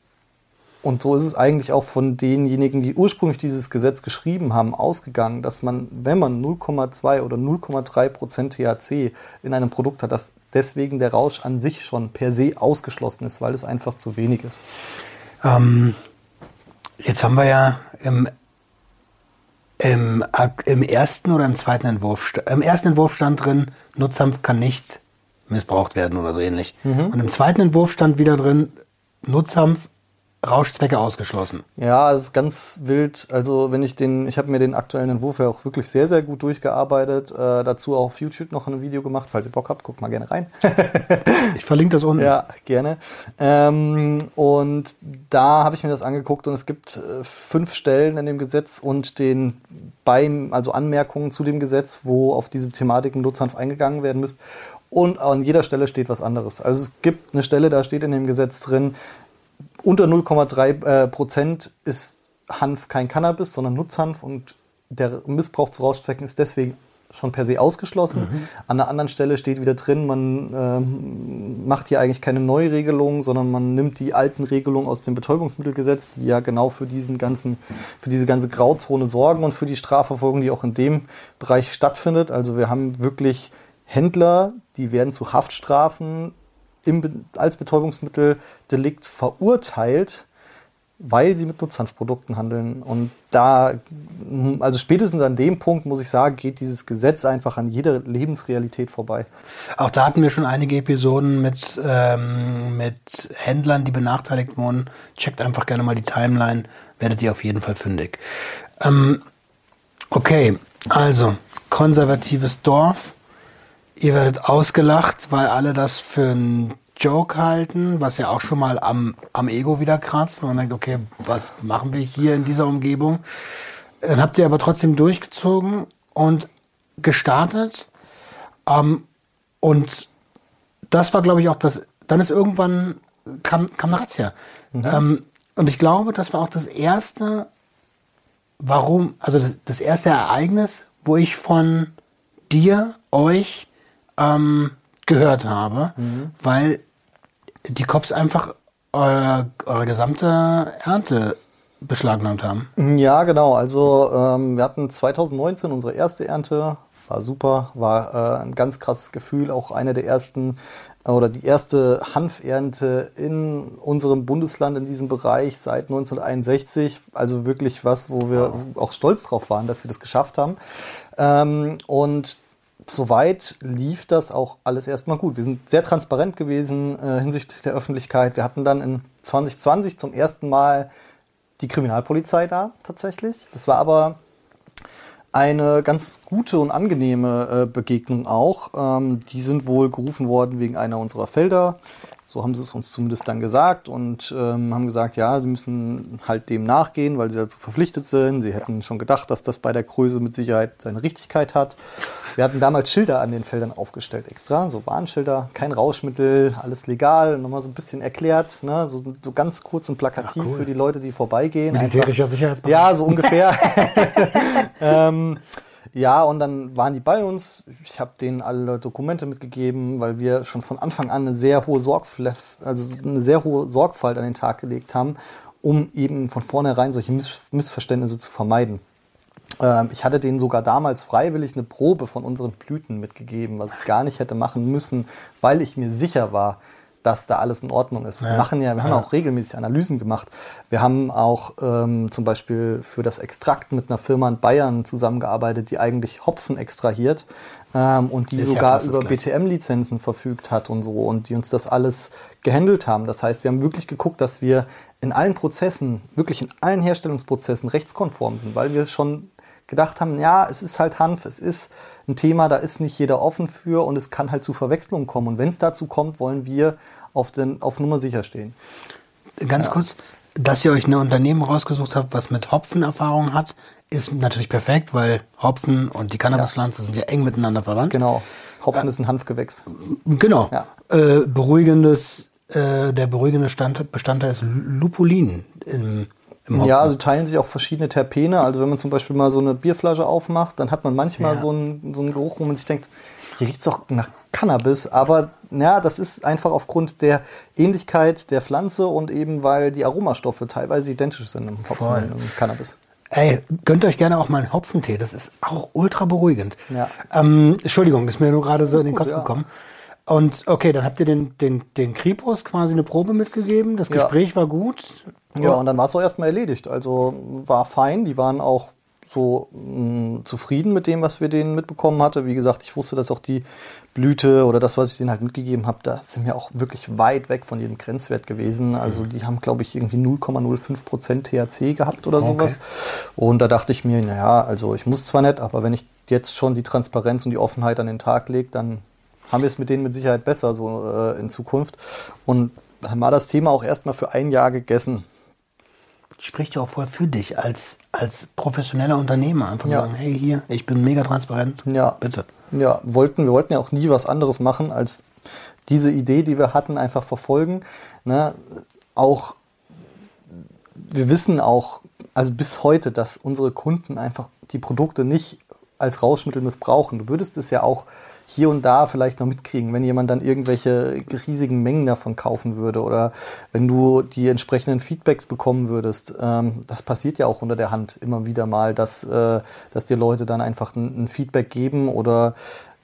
und so ist es eigentlich auch von denjenigen, die ursprünglich dieses Gesetz geschrieben haben, ausgegangen, dass man, wenn man 0,2 oder 0,3 Prozent THC in einem Produkt hat, dass deswegen der Rausch an sich schon per se ausgeschlossen ist, weil es einfach zu wenig ist. Ähm, jetzt haben wir ja im, im, im ersten oder im zweiten Entwurf, im ersten Entwurf stand drin, Nutzhanf kann nicht missbraucht werden oder so ähnlich. Und im zweiten Entwurf stand wieder drin, Nutzhanf Rauschzwecke ausgeschlossen. Ja, es ist ganz wild. Also wenn ich den, ich habe mir den aktuellen Entwurf ja auch wirklich sehr, sehr gut durchgearbeitet. Äh, dazu auch auf YouTube noch ein Video gemacht. Falls ihr Bock habt, guckt mal gerne rein. Ich verlinke das unten. [laughs] Ja, gerne. Ähm, und da habe ich mir das angeguckt und es gibt äh, fünf Stellen in dem Gesetz und den beim, also Anmerkungen zu dem Gesetz, wo auf diese Thematik im Nutzhanf eingegangen werden müsste. Und an jeder Stelle steht was anderes. Also es gibt eine Stelle, da steht in dem Gesetz drin, unter 0,3 äh, Prozent ist Hanf kein Cannabis, sondern Nutzhanf und der Missbrauch zu Rauschzwecken ist deswegen schon per se ausgeschlossen. An der anderen Stelle steht wieder drin, man ähm, macht hier eigentlich keine Neuregelung, sondern man nimmt die alten Regelungen aus dem Betäubungsmittelgesetz, die ja genau für diesen ganzen, für diese ganze Grauzone sorgen und für die Strafverfolgung, die auch in dem Bereich stattfindet. Also wir haben wirklich Händler, die werden zu Haftstrafen im, als Betäubungsmitteldelikt verurteilt, weil sie mit Nutzhanfprodukten handeln. Und da, also spätestens an dem Punkt, muss ich sagen, geht dieses Gesetz einfach an jeder Lebensrealität vorbei. Auch da hatten wir schon einige Episoden mit, ähm, mit Händlern, die benachteiligt wurden. Checkt einfach gerne mal die Timeline, werdet ihr auf jeden Fall fündig. Ähm, okay, also konservatives Dorf. Ihr werdet ausgelacht, weil alle das für ein Joke halten, was ja auch schon mal am, am Ego wieder kratzt. wo Man denkt, okay, was machen wir hier in dieser Umgebung? Dann habt ihr aber trotzdem durchgezogen und gestartet. Ähm, und das war, glaube ich, auch das. Dann ist irgendwann kam, kam eine Razzia. Ähm, und ich glaube, das war auch das erste, warum, also das, das erste Ereignis, wo ich von dir, euch ähm, gehört habe, weil die Cops einfach eure, eure gesamte Ernte beschlagnahmt haben. Ja, genau. Also ähm, wir hatten 2019 unsere erste Ernte. War super, war äh, ein ganz krasses Gefühl. Auch eine der ersten äh, oder die erste Hanfernte in unserem Bundesland in diesem Bereich seit 1961. Also wirklich was, wo wir auch stolz drauf waren, dass wir das geschafft haben. Ähm, und soweit lief das auch alles erstmal gut. Wir sind sehr transparent gewesen äh, hinsichtlich der Öffentlichkeit. Wir hatten dann in 2020 zum ersten Mal die Kriminalpolizei da tatsächlich. Das war aber eine ganz gute und angenehme äh, Begegnung auch. Ähm, die sind wohl gerufen worden wegen einer unserer Felder. So haben sie es uns zumindest dann gesagt und ähm, haben gesagt, ja, sie müssen halt dem nachgehen, weil sie dazu verpflichtet sind. Sie hätten schon gedacht, dass das bei der Größe mit Sicherheit seine Richtigkeit hat. Wir hatten damals Schilder an den Feldern aufgestellt, extra, so Warnschilder, kein Rauschmittel, alles legal, nochmal so ein bisschen erklärt, ne? so, so ganz kurz und plakativ Ach, cool. für die Leute, die vorbeigehen. Militärischer Sicherheitsbeamter. Ja, so ungefähr. [laughs] [laughs] ähm, ja, und dann waren die bei uns. Ich habe denen alle Dokumente mitgegeben, weil wir schon von Anfang an eine sehr hohe Sorgfalt, also eine sehr hohe Sorgfalt an den Tag gelegt haben, um eben von vornherein solche Miss Missverständnisse zu vermeiden. Ähm, ich hatte denen sogar damals freiwillig eine Probe von unseren Blüten mitgegeben, was ich gar nicht hätte machen müssen, weil ich mir sicher war, dass da alles in Ordnung ist. Wir Ja. machen ja, wir haben Ja. auch regelmäßig Analysen gemacht. Wir haben auch ähm, zum Beispiel für das Extrakt mit einer Firma in Bayern zusammengearbeitet, die eigentlich Hopfen extrahiert ähm, und die Ist ja sogar das über. BTM-Lizenzen verfügt hat und so und die uns das alles gehandelt haben. Das heißt, wir haben wirklich geguckt, dass wir in allen Prozessen, wirklich in allen Herstellungsprozessen rechtskonform sind, weil wir schon gedacht haben, ja, es ist halt Hanf, es ist ein Thema, da ist nicht jeder offen für und es kann halt zu Verwechslungen kommen. Und wenn es dazu kommt, wollen wir auf, den, auf Nummer sicher stehen. Ganz kurz, dass ihr euch ein Unternehmen rausgesucht habt, was mit Hopfen Erfahrung hat, ist natürlich perfekt, weil Hopfen und die Cannabispflanze sind ja eng miteinander verwandt. Genau. Hopfen ist ein Hanfgewächs. Genau. Ja. Äh, beruhigendes, äh, der beruhigende Stand, Bestandteil ist Lupulin im. Ja, also teilen sich auch verschiedene Terpene. Also wenn man zum Beispiel mal so eine Bierflasche aufmacht, dann hat man manchmal Ja. so, einen, so einen Geruch, wo man sich denkt, hier riecht es doch nach Cannabis. Aber ja, das ist einfach aufgrund der Ähnlichkeit der Pflanze und eben weil die Aromastoffe teilweise identisch sind im Hopfen Voll. und im Cannabis. Ey, gönnt euch gerne auch mal einen Hopfentee. Das ist auch ultra beruhigend. Ja. Ähm, Entschuldigung, ist mir nur gerade so in den gut, Kopf ja. gekommen. Und okay, dann habt ihr den, den, den Kripos quasi eine Probe mitgegeben. Das Ja. Gespräch war gut. Ja, und dann war es auch erstmal erledigt. Also war fein. Die waren auch so mh, zufrieden mit dem, was wir denen mitbekommen hatte. Wie gesagt, ich wusste, dass auch die Blüte oder das, was ich denen halt mitgegeben habe, da sind wir auch wirklich weit weg von jedem Grenzwert gewesen. Also Mhm. die haben, glaube ich, irgendwie 0,05 Prozent THC gehabt oder Okay. sowas. Und da dachte ich mir, naja, also ich muss zwar nicht, aber wenn ich jetzt schon die Transparenz und die Offenheit an den Tag lege, dann haben wir es mit denen mit Sicherheit besser so äh, in Zukunft. Und dann war das Thema auch erstmal für ein Jahr gegessen. Spricht ja auch voll für dich als, als professioneller Unternehmer. Einfach Ja. sagen, hey, hier, ich bin mega transparent. Ja. Bitte. Ja, wollten, wir wollten ja auch nie was anderes machen, als diese Idee, die wir hatten, einfach verfolgen. Ne? Auch, wir wissen auch, also bis heute, dass unsere Kunden einfach die Produkte nicht als Rauschmittel missbrauchen. Du würdest es ja auch hier und da vielleicht noch mitkriegen, wenn jemand dann irgendwelche riesigen Mengen davon kaufen würde oder wenn du die entsprechenden Feedbacks bekommen würdest. Ähm, das passiert ja auch unter der Hand immer wieder mal, dass, äh, dass dir Leute dann einfach ein, ein Feedback geben oder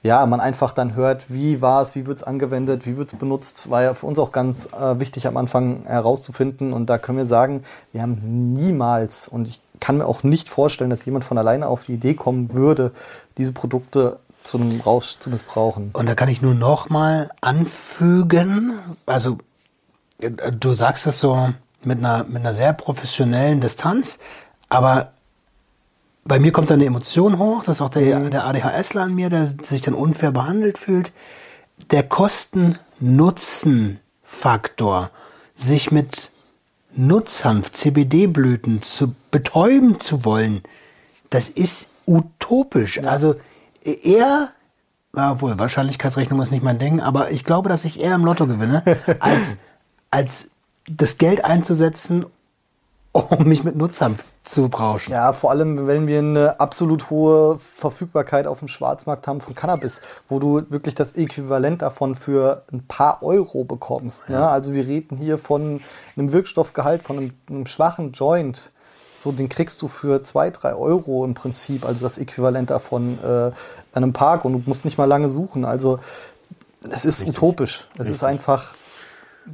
ja, man einfach dann hört, wie war es, wie wird es angewendet, wie wird es benutzt, war ja für uns auch ganz äh, wichtig am Anfang herauszufinden. Und da können wir sagen, wir haben niemals, und ich kann mir auch nicht vorstellen, dass jemand von alleine auf die Idee kommen würde, diese Produkte zu einem Rausch zu missbrauchen. Und da kann ich nur noch mal anfügen, also du sagst es so mit einer, mit einer sehr professionellen Distanz, aber bei mir kommt dann eine Emotion hoch, das ist auch der, der ADHSler an mir, der sich dann unfair behandelt fühlt. Der Kosten-Nutzen Suchtfaktor, sich mit Nutzhanf, CBD-Blüten zu betäuben zu wollen, das ist utopisch. Also eher, ja, obwohl Wahrscheinlichkeitsrechnung ist nicht mein Ding, aber ich glaube, dass ich eher im Lotto gewinne, [laughs] als, als das Geld einzusetzen, um mich mit Nutzhanf zu brauschen. Ja, vor allem, wenn wir eine absolut hohe Verfügbarkeit auf dem Schwarzmarkt haben von Cannabis, wo du wirklich das Äquivalent davon für ein paar Euro bekommst. Ja. Also wir reden hier von einem Wirkstoffgehalt von einem, einem schwachen Joint. So, den kriegst du für zwei, drei Euro im Prinzip, also das Äquivalent davon äh, einem Park und du musst nicht mal lange suchen. Also es ist utopisch. Es ist einfach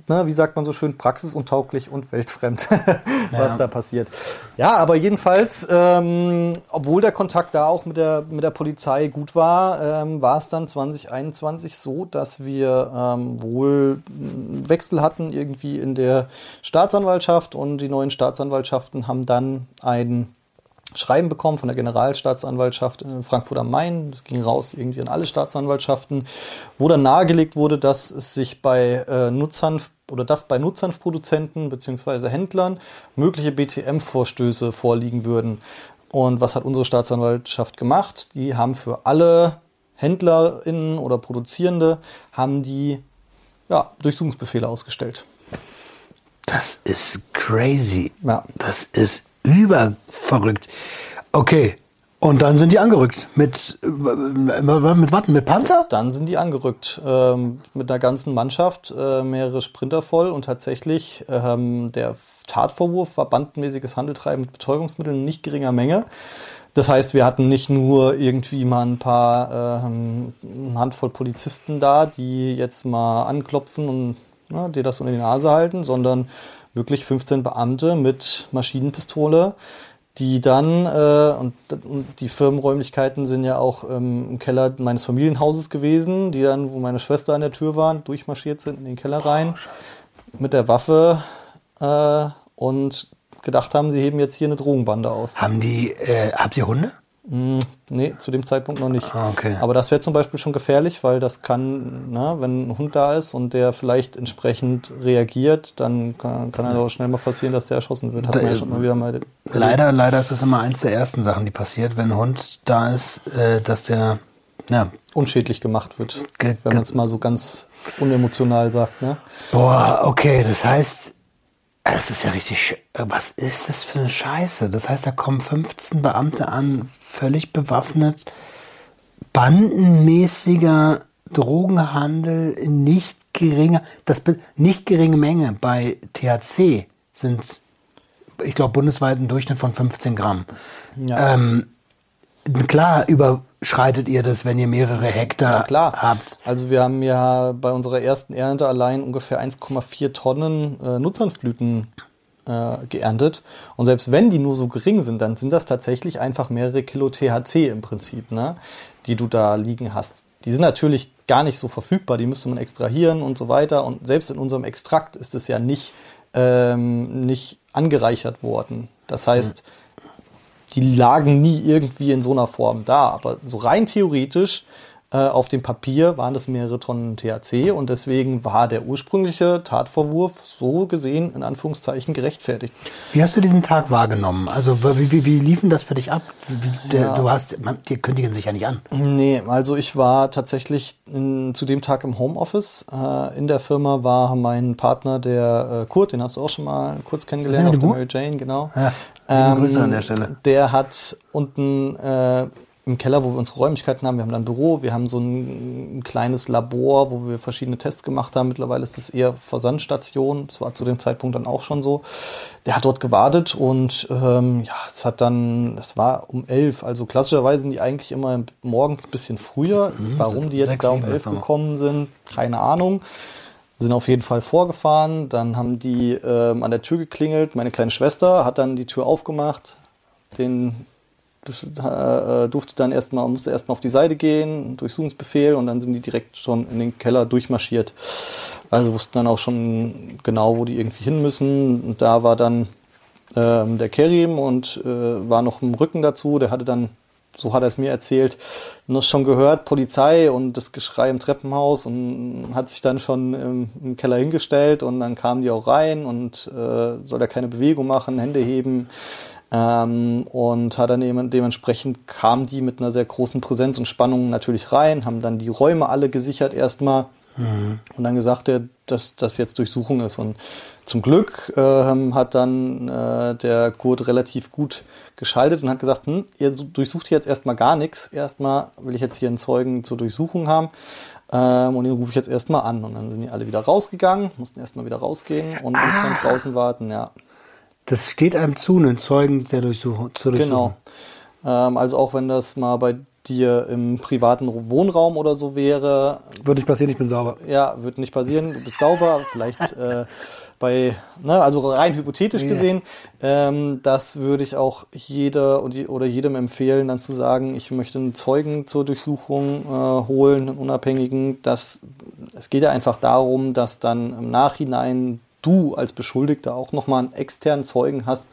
ne, wie sagt man so schön, praxisuntauglich und weltfremd, [laughs] was Ja. da passiert. Ja, aber jedenfalls, ähm, obwohl der Kontakt da auch mit der, mit der Polizei gut war, ähm, war es dann 2021 so, dass wir ähm, wohl einen Wechsel hatten irgendwie in der Staatsanwaltschaft und die neuen Staatsanwaltschaften haben dann ein Schreiben bekommen von der Generalstaatsanwaltschaft in Frankfurt am Main. Das ging raus irgendwie an alle Staatsanwaltschaften, wo dann nahegelegt wurde, dass es sich bei äh, Nutzhanf oder dass bei Nutzhanfproduzenten bzw. Händlern mögliche BTM-Vorstöße vorliegen würden. Und was hat unsere Staatsanwaltschaft gemacht? Die haben für alle HändlerInnen oder Produzierende haben die ja, Durchsuchungsbefehle ausgestellt. Das ist crazy. Ja. Das ist überverrückt. Okay. Und dann sind die angerückt. Mit, äh, mit was? Mit Panzer? Dann sind die angerückt ähm, mit einer ganzen Mannschaft, äh, mehrere Sprinter voll und tatsächlich ähm, der Tatvorwurf war bandenmäßiges Handeltreiben mit Betäubungsmitteln in nicht geringer Menge. Das heißt, wir hatten nicht nur irgendwie mal ein paar ähm, eine Handvoll Polizisten da, die jetzt mal anklopfen und ja, dir das unter die Nase halten, sondern wirklich 15 Beamte mit Maschinenpistole, die dann, äh, und, und die Firmenräumlichkeiten sind ja auch ähm, im Keller meines Familienhauses gewesen, die dann, wo meine Schwester an der Tür waren, durchmarschiert sind in den Keller rein mit der Waffe äh, und gedacht haben, sie heben jetzt hier eine Drogenbande aus. Haben die, äh, habt ihr Hunde? Mm, Nee, zu dem Zeitpunkt noch nicht. Ah, okay. Aber das wäre zum Beispiel schon gefährlich, weil das kann, ne, wenn ein Hund da ist und der vielleicht entsprechend reagiert, dann kann, kann ja auch schnell mal passieren, dass der erschossen wird. Hat Da- man ja schon mal wieder mal. Leider, leider ist das immer eins der ersten Sachen, die passiert, wenn ein Hund da ist, äh, dass der, ja, unschädlich gemacht wird, wenn man es mal so ganz unemotional sagt. Ne? Boah, okay, das heißt, äh, das ist ja richtig, äh, was ist das für eine Scheiße? Das heißt, da kommen 15 Beamte an, völlig bewaffnet, bandenmäßiger Drogenhandel in nicht geringer, das nicht geringe Menge bei THC sind, ich glaube, bundesweit ein Durchschnitt von 15 Gramm. Ja. Ähm, klar überschreitet ihr das, wenn ihr mehrere Hektar Ja, klar. habt. Also wir haben ja bei unserer ersten Ernte allein ungefähr 1,4 Tonnen äh, Nutzhanfblüten äh, geerntet. Und selbst wenn die nur so gering sind, dann sind das tatsächlich einfach mehrere Kilo THC im Prinzip, ne? die du da liegen hast. Die sind natürlich gar nicht so verfügbar, die müsste man extrahieren und so weiter. Und selbst in unserem Extrakt ist es ja nicht, ähm, nicht angereichert worden. Das heißt, die lagen nie irgendwie in so einer Form da. Aber so rein theoretisch auf dem Papier waren das mehrere Tonnen THC und deswegen war der ursprüngliche Tatvorwurf so gesehen in Anführungszeichen gerechtfertigt. Wie hast du diesen Tag wahrgenommen? Also wie, wie, wie liefen das für dich ab? Wie, der, Du hast, man, die kündigen sich ja nicht an. Nee, also ich war tatsächlich in, zu dem Tag im Homeoffice. Äh, in der Firma war mein Partner, der äh, Kurt, den hast du auch schon mal kurz kennengelernt Ja, auf der Mary Jane, genau. Ja, liebe Grüße an der Stelle. Der hat unten äh, im Keller, wo wir unsere Räumlichkeiten haben, wir haben da ein Büro, wir haben so ein, ein kleines Labor, wo wir verschiedene Tests gemacht haben. Mittlerweile ist es eher Versandstation. Das war zu dem Zeitpunkt dann auch schon so. Der hat dort gewartet und ähm, ja, es hat dann, es war um elf. Also klassischerweise sind die eigentlich immer morgens ein bisschen früher. Warum die jetzt da um elf gekommen sind, keine Ahnung sind auf jeden Fall vorgefahren. Dann haben die ähm, an der Tür geklingelt. Meine kleine Schwester hat dann die Tür aufgemacht. Den äh, durfte dann erstmal, musste erstmal auf die Seite gehen, Durchsuchungsbefehl und dann sind die direkt schon in den Keller durchmarschiert. Also wussten dann auch schon genau, wo die irgendwie hin müssen. Und da war dann ähm, der Kerim und äh, war noch im Rücken dazu. Der hatte dann so hat er es mir erzählt, noch schon gehört, Polizei und das Geschrei im Treppenhaus und hat sich dann schon im, im Keller hingestellt und dann kamen die auch rein und äh, soll er keine Bewegung machen, Hände heben. Ähm, und hat dann eben, dementsprechend kamen die mit einer sehr großen Präsenz und Spannung natürlich rein, haben dann die Räume alle gesichert erstmal mhm. und dann gesagt, er, dass das jetzt Durchsuchung ist. Und zum Glück äh, hat dann äh, der Kurt relativ gut geschaltet und hat gesagt, hm, ihr durchsucht jetzt erstmal gar nichts. Erstmal will ich jetzt hier einen Zeugen zur Durchsuchung haben. Ähm, und den rufe ich jetzt erstmal an. Und dann sind die alle wieder rausgegangen, mussten erstmal wieder rausgehen und ah. mussten draußen warten, ja. Das steht einem zu, einen Zeugen der Durchsuchung, zur Durchsuchung. Genau. Ähm, also auch wenn das mal bei dir im privaten Wohnraum oder so wäre. Würde nicht passieren, ich bin sauber. Ja, würde nicht passieren, du bist sauber. [laughs] Vielleicht äh, bei, ne, also rein hypothetisch ja. gesehen, ähm, das würde ich auch jeder oder jedem empfehlen, dann zu sagen, ich möchte einen Zeugen zur Durchsuchung äh, holen, einen Unabhängigen. Das, es geht ja einfach darum, dass dann im Nachhinein du als Beschuldigter auch nochmal einen externen Zeugen hast,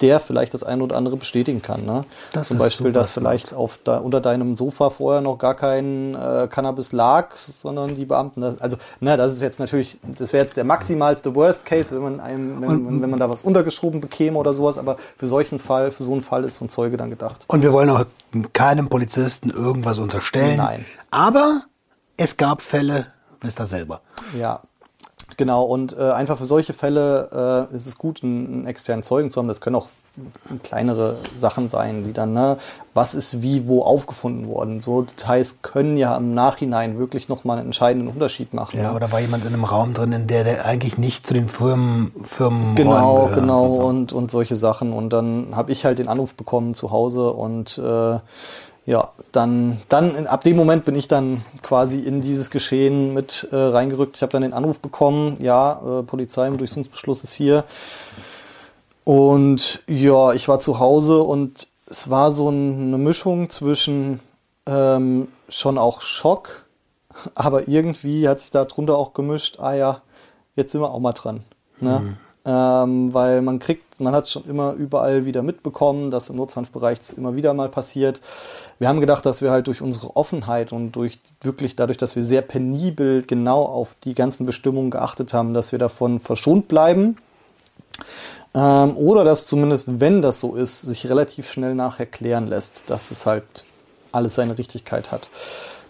der vielleicht das eine oder andere bestätigen kann. Ne? Zum Beispiel, dass vielleicht auf da, unter deinem Sofa vorher noch gar kein äh, Cannabis lag, sondern die Beamten. Das, also, ne, das ist jetzt natürlich, das wäre jetzt der maximalste Worst Case, wenn man einem, wenn, und, wenn man da was untergeschoben bekäme oder sowas. Aber für solchen Fall, für so einen Fall ist so ein Zeuge dann gedacht. Und wir wollen auch keinem Polizisten irgendwas unterstellen. Nein. Aber es gab Fälle, wisst ihr selber. Ja, Genau, und äh, einfach für solche Fälle äh, ist es gut, einen, einen, externen Zeugen zu haben. Das können auch kleinere Sachen sein, wie dann, ne, was ist wie wo aufgefunden worden. So Details können ja im Nachhinein wirklich nochmal einen entscheidenden Unterschied machen. Ja, ne? oder war jemand in einem Raum drin, in der der eigentlich nicht zu den Firmen, Firmen Genau, gehört, genau, so. und, und solche Sachen. Und dann habe ich halt den Anruf bekommen zu Hause und äh, ja, dann, dann ab dem Moment bin ich dann quasi in dieses Geschehen mit äh, reingerückt. Ich habe dann den Anruf bekommen, ja, äh, Polizei im Durchsuchungsbeschluss ist hier. Und ja, ich war zu Hause und es war so eine Mischung zwischen ähm, schon auch Schock, [laughs] aber irgendwie hat sich da drunter auch gemischt, ah ja, jetzt sind wir auch mal dran. Ne? Mhm ähm, weil man kriegt, man hat es schon immer überall wieder mitbekommen, dass im Nutzhanfbereich es immer wieder mal passiert. Wir haben gedacht, dass wir halt durch unsere Offenheit und durch wirklich dadurch, dass wir sehr penibel genau auf die ganzen Bestimmungen geachtet haben, dass wir davon verschont bleiben. Ähm, oder dass zumindest, wenn das so ist, sich relativ schnell nachher klären lässt, dass das halt alles seine Richtigkeit hat.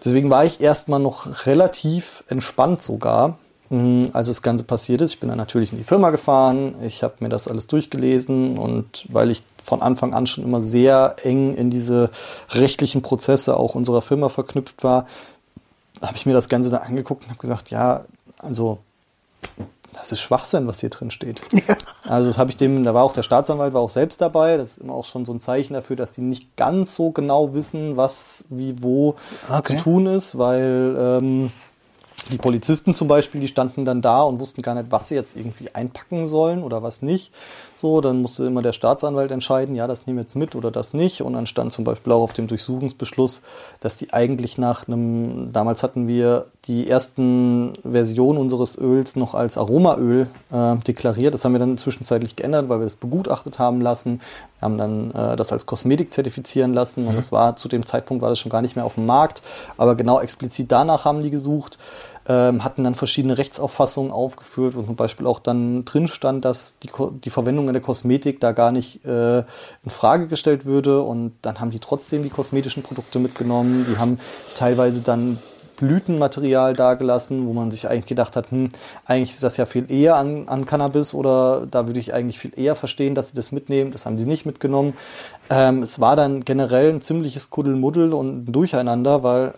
Deswegen war ich erstmal noch relativ entspannt sogar, als das Ganze passiert ist. Ich bin dann natürlich in die Firma gefahren, ich habe mir das alles durchgelesen und weil ich von Anfang an schon immer sehr eng in diese rechtlichen Prozesse auch unserer Firma verknüpft war, habe ich mir das Ganze dann angeguckt und habe gesagt, ja, also das ist Schwachsinn, was hier drin steht. [laughs] Ja. Also das habe ich dem, da war auch der Staatsanwalt, war auch selbst dabei. Das ist immer auch schon so ein Zeichen dafür, dass die nicht ganz so genau wissen, was wie wo okay. zu tun ist, weil ähm, die Polizisten zum Beispiel, die standen dann da und wussten gar nicht, was sie jetzt irgendwie einpacken sollen oder was nicht. So, dann musste immer der Staatsanwalt entscheiden, ja, das nehmen wir jetzt mit oder das nicht. Und dann stand zum Beispiel auch auf dem Durchsuchungsbeschluss, dass die eigentlich nach einem, damals hatten wir die ersten Versionen unseres Öls noch als Aromaöl äh, deklariert. Das haben wir dann zwischenzeitlich geändert, weil wir das begutachtet haben lassen. Wir haben dann äh, das als Kosmetik zertifizieren lassen und mhm. das war zu dem Zeitpunkt war das schon gar nicht mehr auf dem Markt. Aber genau explizit danach haben die gesucht ähm, hatten dann verschiedene Rechtsauffassungen aufgeführt, wo zum Beispiel auch dann drin stand, dass die, die Verwendung in der Kosmetik da gar nicht äh, in Frage gestellt würde. Und dann haben die trotzdem die kosmetischen Produkte mitgenommen. Die haben teilweise dann Blütenmaterial dagelassen, wo man sich eigentlich gedacht hat, hm, eigentlich ist das ja viel eher an, an Cannabis oder da würde ich eigentlich viel eher verstehen, dass sie das mitnehmen. Das haben sie nicht mitgenommen. Ähm, es war dann generell ein ziemliches Kuddelmuddel und ein Durcheinander, weil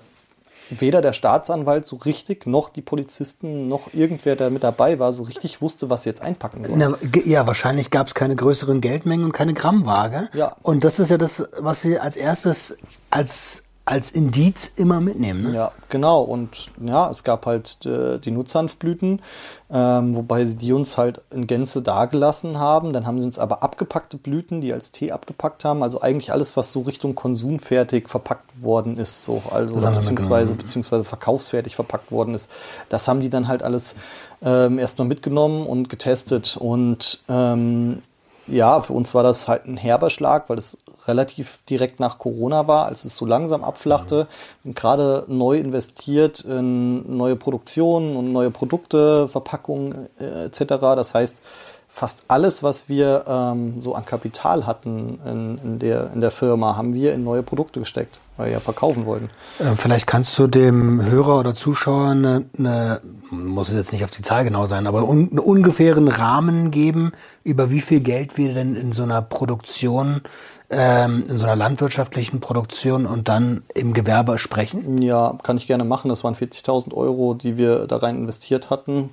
weder der Staatsanwalt so richtig, noch die Polizisten, noch irgendwer, der mit dabei war, so richtig wusste, was sie jetzt einpacken sollen. ja, wahrscheinlich gab es keine größeren Geldmengen und keine Grammwaage. Ja. Und das ist ja das, was sie als erstes als als Indiz immer mitnehmen. Ne? Ja, genau. Und ja, es gab halt äh, die Nutzhanfblüten, ähm, wobei sie die uns halt in Gänze dagelassen haben. Dann haben sie uns aber abgepackte Blüten, die als Tee abgepackt haben. Also eigentlich alles, was so Richtung konsumfertig verpackt worden ist, so also beziehungsweise, beziehungsweise verkaufsfertig verpackt worden ist. Das haben die dann halt alles ähm, erstmal mitgenommen und getestet. Und ähm, ja, für uns war das halt ein herber Schlag, weil es relativ direkt nach Corona war, als es so langsam abflachte. Und gerade neu investiert in neue Produktionen und neue Produkte, Verpackungen äh, etc. Das heißt, fast alles, was wir ähm, so an Kapital hatten in, in, der, in der Firma, haben wir in neue Produkte gesteckt, weil wir ja verkaufen wollten. Äh, Vielleicht kannst du dem Hörer oder Zuschauer eine, eine muss es jetzt nicht auf die Zahl genau sein, aber un, einen ungefähren Rahmen geben, über wie viel Geld wir denn in so einer Produktion, ähm, in so einer landwirtschaftlichen Produktion und dann im Gewerbe sprechen? Ja, kann ich gerne machen. Das waren 40.000 Euro, die wir da rein investiert hatten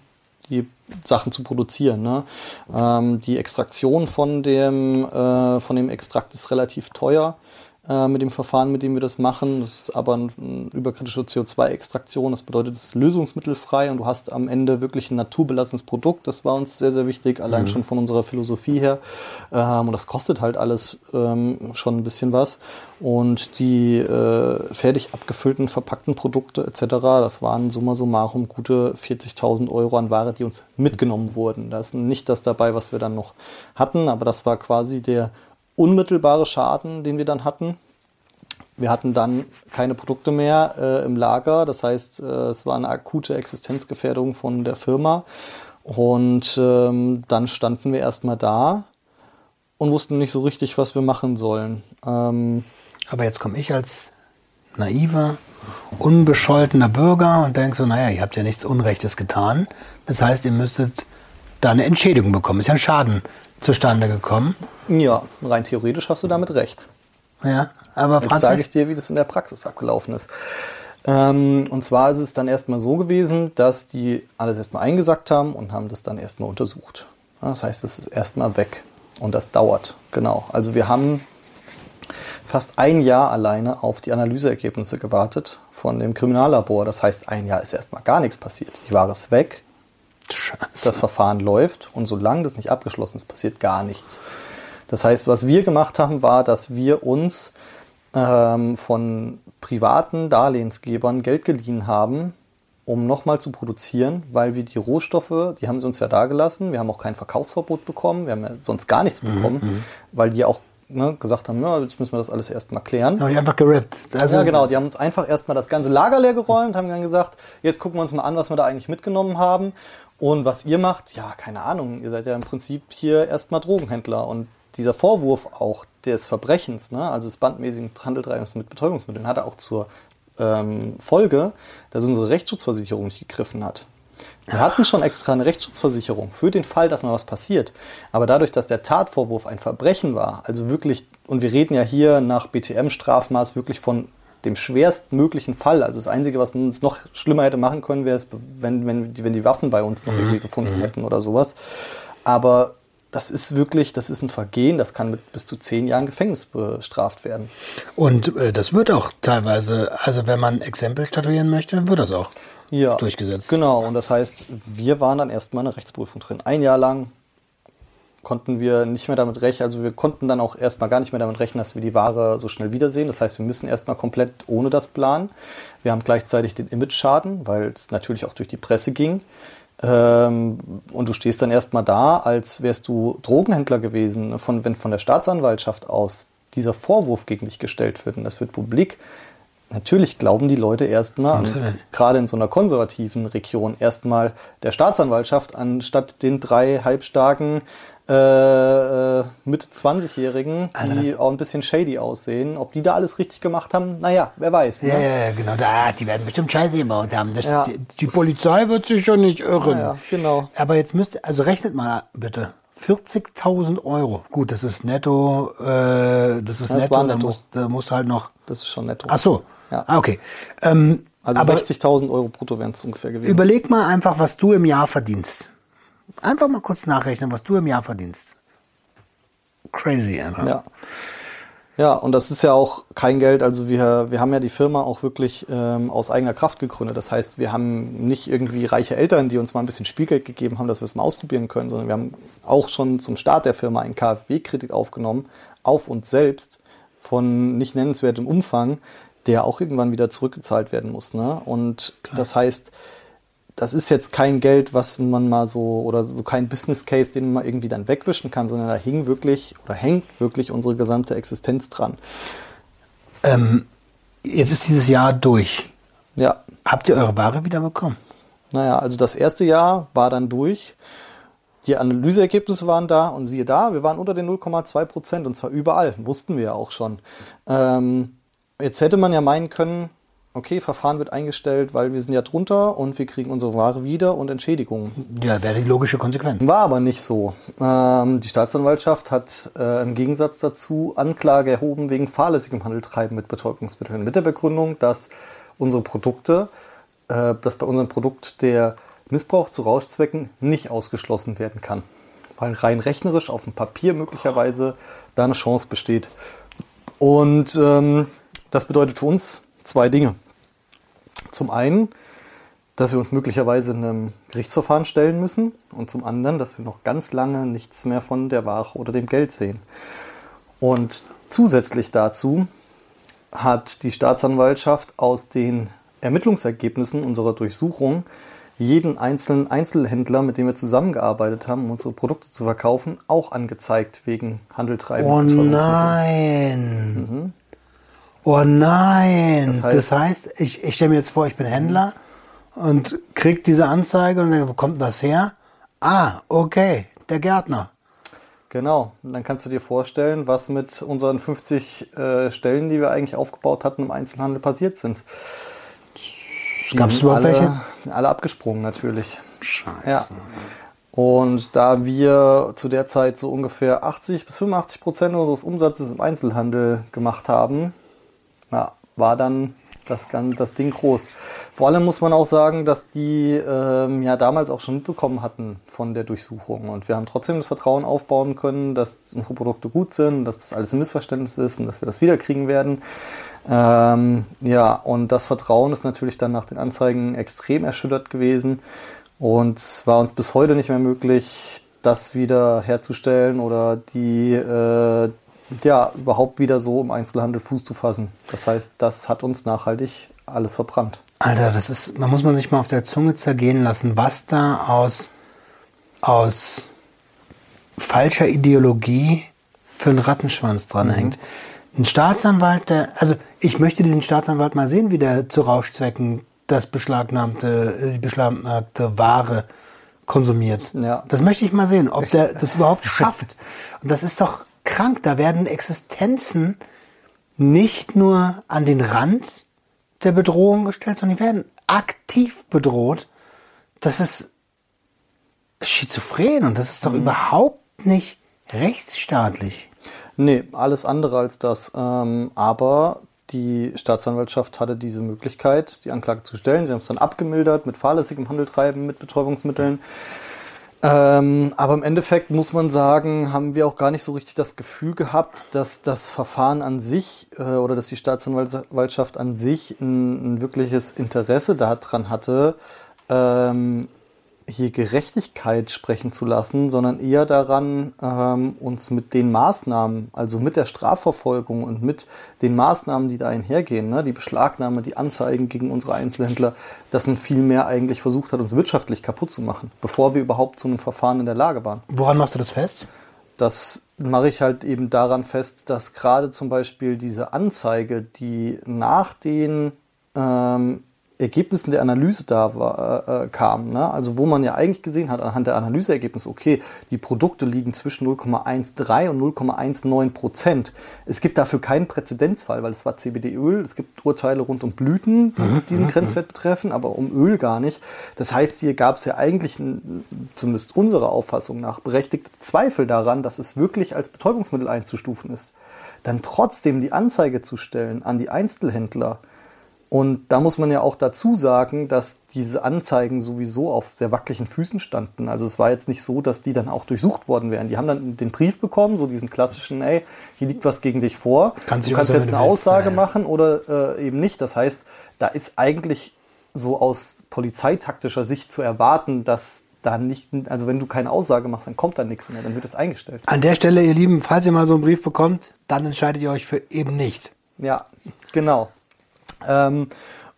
die Sachen zu produzieren. Ne? Ähm, die Extraktion von dem, äh, von dem Extrakt ist relativ teuer äh, mit dem Verfahren, mit dem wir das machen. Das ist aber eine ein überkritische CO2-Extraktion. Das bedeutet, es ist lösungsmittelfrei und du hast am Ende wirklich ein naturbelassenes Produkt. Das war uns sehr, sehr wichtig, allein mhm. schon von unserer Philosophie her. Ähm, und das kostet halt alles ähm, schon ein bisschen was. Und die äh, fertig abgefüllten, verpackten Produkte etc., das waren summa summarum gute 40.000 Euro an Ware, die uns mitgenommen wurden. Da ist nicht das dabei, was wir dann noch hatten, aber das war quasi der unmittelbare Schaden, den wir dann hatten. Wir hatten dann keine Produkte mehr äh, im Lager, das heißt, äh, es war eine akute Existenzgefährdung von der Firma. Und ähm, dann standen wir erstmal da und wussten nicht so richtig, was wir machen sollen. Ähm, Aber jetzt komme ich als naiver, unbescholtener Bürger und denke so, naja, ihr habt ja nichts Unrechtes getan. Das heißt, ihr müsstet da eine Entschädigung bekommen. Ist ja ein Schaden zustande gekommen. Ja, rein theoretisch hast du damit recht. Ja, aber Jetzt sage ich dir, wie das in der Praxis abgelaufen ist. Ähm, und zwar ist es dann erstmal so gewesen, dass die alles erstmal eingesackt haben und haben das dann erstmal untersucht. Das heißt, es ist erstmal weg und das dauert. Genau. Also wir haben fast ein Jahr alleine auf die Analyseergebnisse gewartet von dem Kriminallabor. Das heißt, ein Jahr ist erstmal gar nichts passiert. Die Ware ist weg, Scheiße. das Verfahren läuft und solange das nicht abgeschlossen ist, passiert gar nichts. Das heißt, was wir gemacht haben, war, dass wir uns ähm, von privaten Darlehensgebern Geld geliehen haben, um nochmal zu produzieren, weil wir die Rohstoffe, die haben sie uns ja dagelassen, wir haben auch kein Verkaufsverbot bekommen, wir haben ja sonst gar nichts bekommen, mhm. weil die auch ne, gesagt haben, ja, jetzt müssen wir das alles erstmal klären. Haben die einfach gerippt. Also ja, genau, die haben uns einfach erstmal das ganze Lager leer geräumt, haben dann gesagt, jetzt gucken wir uns mal an, was wir da eigentlich mitgenommen haben. Und was ihr macht, ja, keine Ahnung, ihr seid ja im Prinzip hier erstmal Drogenhändler und dieser Vorwurf auch des Verbrechens, ne, also des bandmäßigen Handeltreibens mit Betäubungsmitteln, hatte auch zur ähm, Folge, dass unsere Rechtsschutzversicherung nicht gegriffen hat. Wir hatten schon extra eine Rechtsschutzversicherung für den Fall, dass mal was passiert. Aber dadurch, dass der Tatvorwurf ein Verbrechen war, also wirklich, und wir reden ja hier nach BTM-Strafmaß wirklich von dem schwerstmöglichen Fall. Also das Einzige, was uns noch schlimmer hätte machen können, wäre es, wenn, wenn, wenn die Waffen bei uns noch mhm. irgendwie gefunden mhm. hätten oder sowas. Aber das ist wirklich, das ist ein Vergehen, das kann mit bis zu zehn Jahren Gefängnis bestraft werden. Und äh, das wird auch teilweise, also wenn man Exempel statuieren möchte, wird das auch ja, durchgesetzt. Genau, und das heißt, wir waren dann erstmal in der Rechtsprüfung drin. Ein Jahr lang konnten wir nicht mehr damit rechnen, also wir konnten dann auch erstmal gar nicht mehr damit rechnen, dass wir die Ware so schnell wiedersehen. Das heißt, wir müssen erstmal komplett ohne das planen. Wir haben gleichzeitig den Image-Schaden, weil es natürlich auch durch die Presse ging. Ähm, und du stehst dann erstmal da, als wärst du Drogenhändler gewesen, von, wenn von der Staatsanwaltschaft aus dieser Vorwurf gegen dich gestellt wird und das wird publik. Natürlich glauben die Leute erstmal, gerade in so einer konservativen Region, erstmal der Staatsanwaltschaft anstatt den drei halbstarken äh, mit 20-Jährigen, die auch ein bisschen shady aussehen. Ob die da alles richtig gemacht haben, naja, wer weiß. Ne? Ja, ja, genau. Da, die werden bestimmt Scheiße gebaut haben. Das, ja. die, die, Polizei wird sich schon nicht irren. Ja, genau. Aber jetzt müsst also rechnet mal bitte. 40.000 Euro. Gut, das ist netto. Äh, das ist das netto. netto. Da, muss, da muss halt noch. Das ist schon netto. Ach so. Ja. Ah, okay. Ähm, also 60.000 Euro brutto wären es ungefähr gewesen. Überleg mal einfach, was du im Jahr verdienst. Einfach mal kurz nachrechnen, was du im Jahr verdienst. Crazy einfach. Ja. Ja, und das ist ja auch kein Geld. Also wir, wir haben ja die Firma auch wirklich ähm, aus eigener Kraft gegründet. Das heißt, wir haben nicht irgendwie reiche Eltern, die uns mal ein bisschen Spielgeld gegeben haben, dass wir es mal ausprobieren können, sondern wir haben auch schon zum Start der Firma einen KfW-Kredit aufgenommen, auf uns selbst, von nicht nennenswertem Umfang, der auch irgendwann wieder zurückgezahlt werden muss. Ne? Und Klar. das heißt, das ist jetzt kein Geld, was man mal so oder so kein Business Case, den man irgendwie dann wegwischen kann, sondern da hing wirklich oder hängt wirklich unsere gesamte Existenz dran. Ähm, jetzt ist dieses Jahr durch. Ja, Habt ihr eure Ware wieder bekommen? naja, also das erste Jahr war dann durch. Die Analyseergebnisse waren da und siehe da, wir waren unter den 0,2 Prozent und zwar überall, wussten wir ja auch schon. Ähm, jetzt hätte man ja meinen können, okay, Verfahren wird eingestellt, weil wir sind ja drunter und wir kriegen unsere Ware wieder und Entschädigungen. Ja, wäre die logische Konsequenz. War aber nicht so. Ähm, die Staatsanwaltschaft hat äh, im Gegensatz dazu Anklage erhoben wegen fahrlässigem Handeltreiben mit Betäubungsmitteln. Mit der Begründung, dass unsere Produkte, äh, dass bei unserem Produkt der Missbrauch zu Rauschzwecken nicht ausgeschlossen werden kann. Weil rein rechnerisch auf dem Papier möglicherweise da eine Chance besteht. Und ähm, das bedeutet für uns zwei Dinge. Zum einen, dass wir uns möglicherweise einem Gerichtsverfahren stellen müssen und zum anderen, dass wir noch ganz lange nichts mehr von der Ware oder dem Geld sehen. Und zusätzlich dazu hat die Staatsanwaltschaft aus den Ermittlungsergebnissen unserer Durchsuchung jeden einzelnen Einzelhändler, mit dem wir zusammengearbeitet haben, um unsere Produkte zu verkaufen, auch angezeigt wegen Handeltreiben Oh mit Betäubungsmitteln. Oh nein. Das Das heißt, heißt- ich, ich stelle mir jetzt vor, ich bin Händler und krieg diese Anzeige und denke, wo kommt denn das her? Ah, okay, der Gärtner. Genau, und dann kannst du dir vorstellen, was mit unseren 50 äh, Stellen, die wir eigentlich aufgebaut hatten im Einzelhandel, passiert sind. Gab's sind überhaupt alle, welche? Alle abgesprungen natürlich. Scheiße. Ja. Und da wir zu der Zeit so ungefähr 80 bis 85 Prozent unseres Umsatzes im Einzelhandel gemacht haben, ja, war dann das, das Ding groß. Vor allem muss man auch sagen, dass die ähm, ja damals auch schon mitbekommen hatten von der Durchsuchung. Und wir haben trotzdem das Vertrauen aufbauen können, dass unsere Produkte gut sind, dass das alles ein Missverständnis ist und dass wir das wiederkriegen werden. Ähm, ja, und das Vertrauen ist natürlich dann nach den Anzeigen extrem erschüttert gewesen. Und es war uns bis heute nicht mehr möglich, das wieder herzustellen oder die äh, ja überhaupt wieder so im Einzelhandel Fuß zu fassen. Das heißt, das hat uns nachhaltig alles verbrannt. Alter, das ist, man muss man sich mal auf der Zunge zergehen lassen, was da aus, aus falscher Ideologie für einen Rattenschwanz dranhängt. Ein Staatsanwalt, der, also ich möchte diesen Staatsanwalt mal sehen, wie der zu Rauschzwecken das beschlagnahmte, äh, die beschlagnahmte Ware konsumiert. Ja. Das möchte ich mal sehen, ob [laughs] der das überhaupt schafft. Und das ist doch krank. Da werden Existenzen nicht nur an den Rand der Bedrohung gestellt, sondern die werden aktiv bedroht. Das ist schizophren und das ist doch überhaupt nicht rechtsstaatlich. Nee, alles andere als das. Ähm, aber die Staatsanwaltschaft hatte diese Möglichkeit, die Anklage zu stellen. Sie haben es dann abgemildert mit fahrlässigem Handeltreiben mit Betäubungsmitteln. Ähm, aber im Endeffekt muss man sagen, haben wir auch gar nicht so richtig das Gefühl gehabt, dass das Verfahren an sich äh, oder dass die Staatsanwaltschaft an sich ein, ein wirkliches Interesse daran hatte, ähm, hier Gerechtigkeit sprechen zu lassen, sondern eher daran, ähm, uns mit den Maßnahmen, also mit der Strafverfolgung und mit den Maßnahmen, die da einhergehen, ne, die Beschlagnahme, die Anzeigen gegen unsere Einzelhändler, dass man viel mehr eigentlich versucht hat, uns wirtschaftlich kaputt zu machen, bevor wir überhaupt zu einem Verfahren in der Lage waren. Woran machst du das fest? Das mache ich halt eben daran fest, dass gerade zum Beispiel diese Anzeige, die nach den ähm, Ergebnissen der Analyse da war, äh, kam, ne? also wo man ja eigentlich gesehen hat anhand der Analyseergebnisse, okay, die Produkte liegen zwischen 0,13 und 0,19 Prozent. Es gibt dafür keinen Präzedenzfall, weil es war CBD-Öl. Es gibt Urteile rund um Blüten, die diesen Grenzwert betreffen, aber um Öl gar nicht. Das heißt, hier gab es ja eigentlich, zumindest unserer Auffassung nach, berechtigte Zweifel daran, dass es wirklich als Betäubungsmittel einzustufen ist. Dann trotzdem die Anzeige zu stellen an die Einzelhändler, und da muss man ja auch dazu sagen, dass diese Anzeigen sowieso auf sehr wackeligen Füßen standen. Also es war jetzt nicht so, dass die dann auch durchsucht worden wären. Die haben dann den Brief bekommen, so diesen klassischen, ey, hier liegt was gegen dich vor. Kannst du kannst jetzt eine. Aussage ja. machen oder äh, eben nicht. Das heißt, da ist eigentlich so aus polizeitaktischer Sicht zu erwarten, dass da nicht, also wenn du keine Aussage machst, dann kommt da nichts mehr, dann wird es eingestellt. An der Stelle, ihr Lieben, falls ihr mal so einen Brief bekommt, dann entscheidet ihr euch für eben nicht. Ja, genau. Ähm,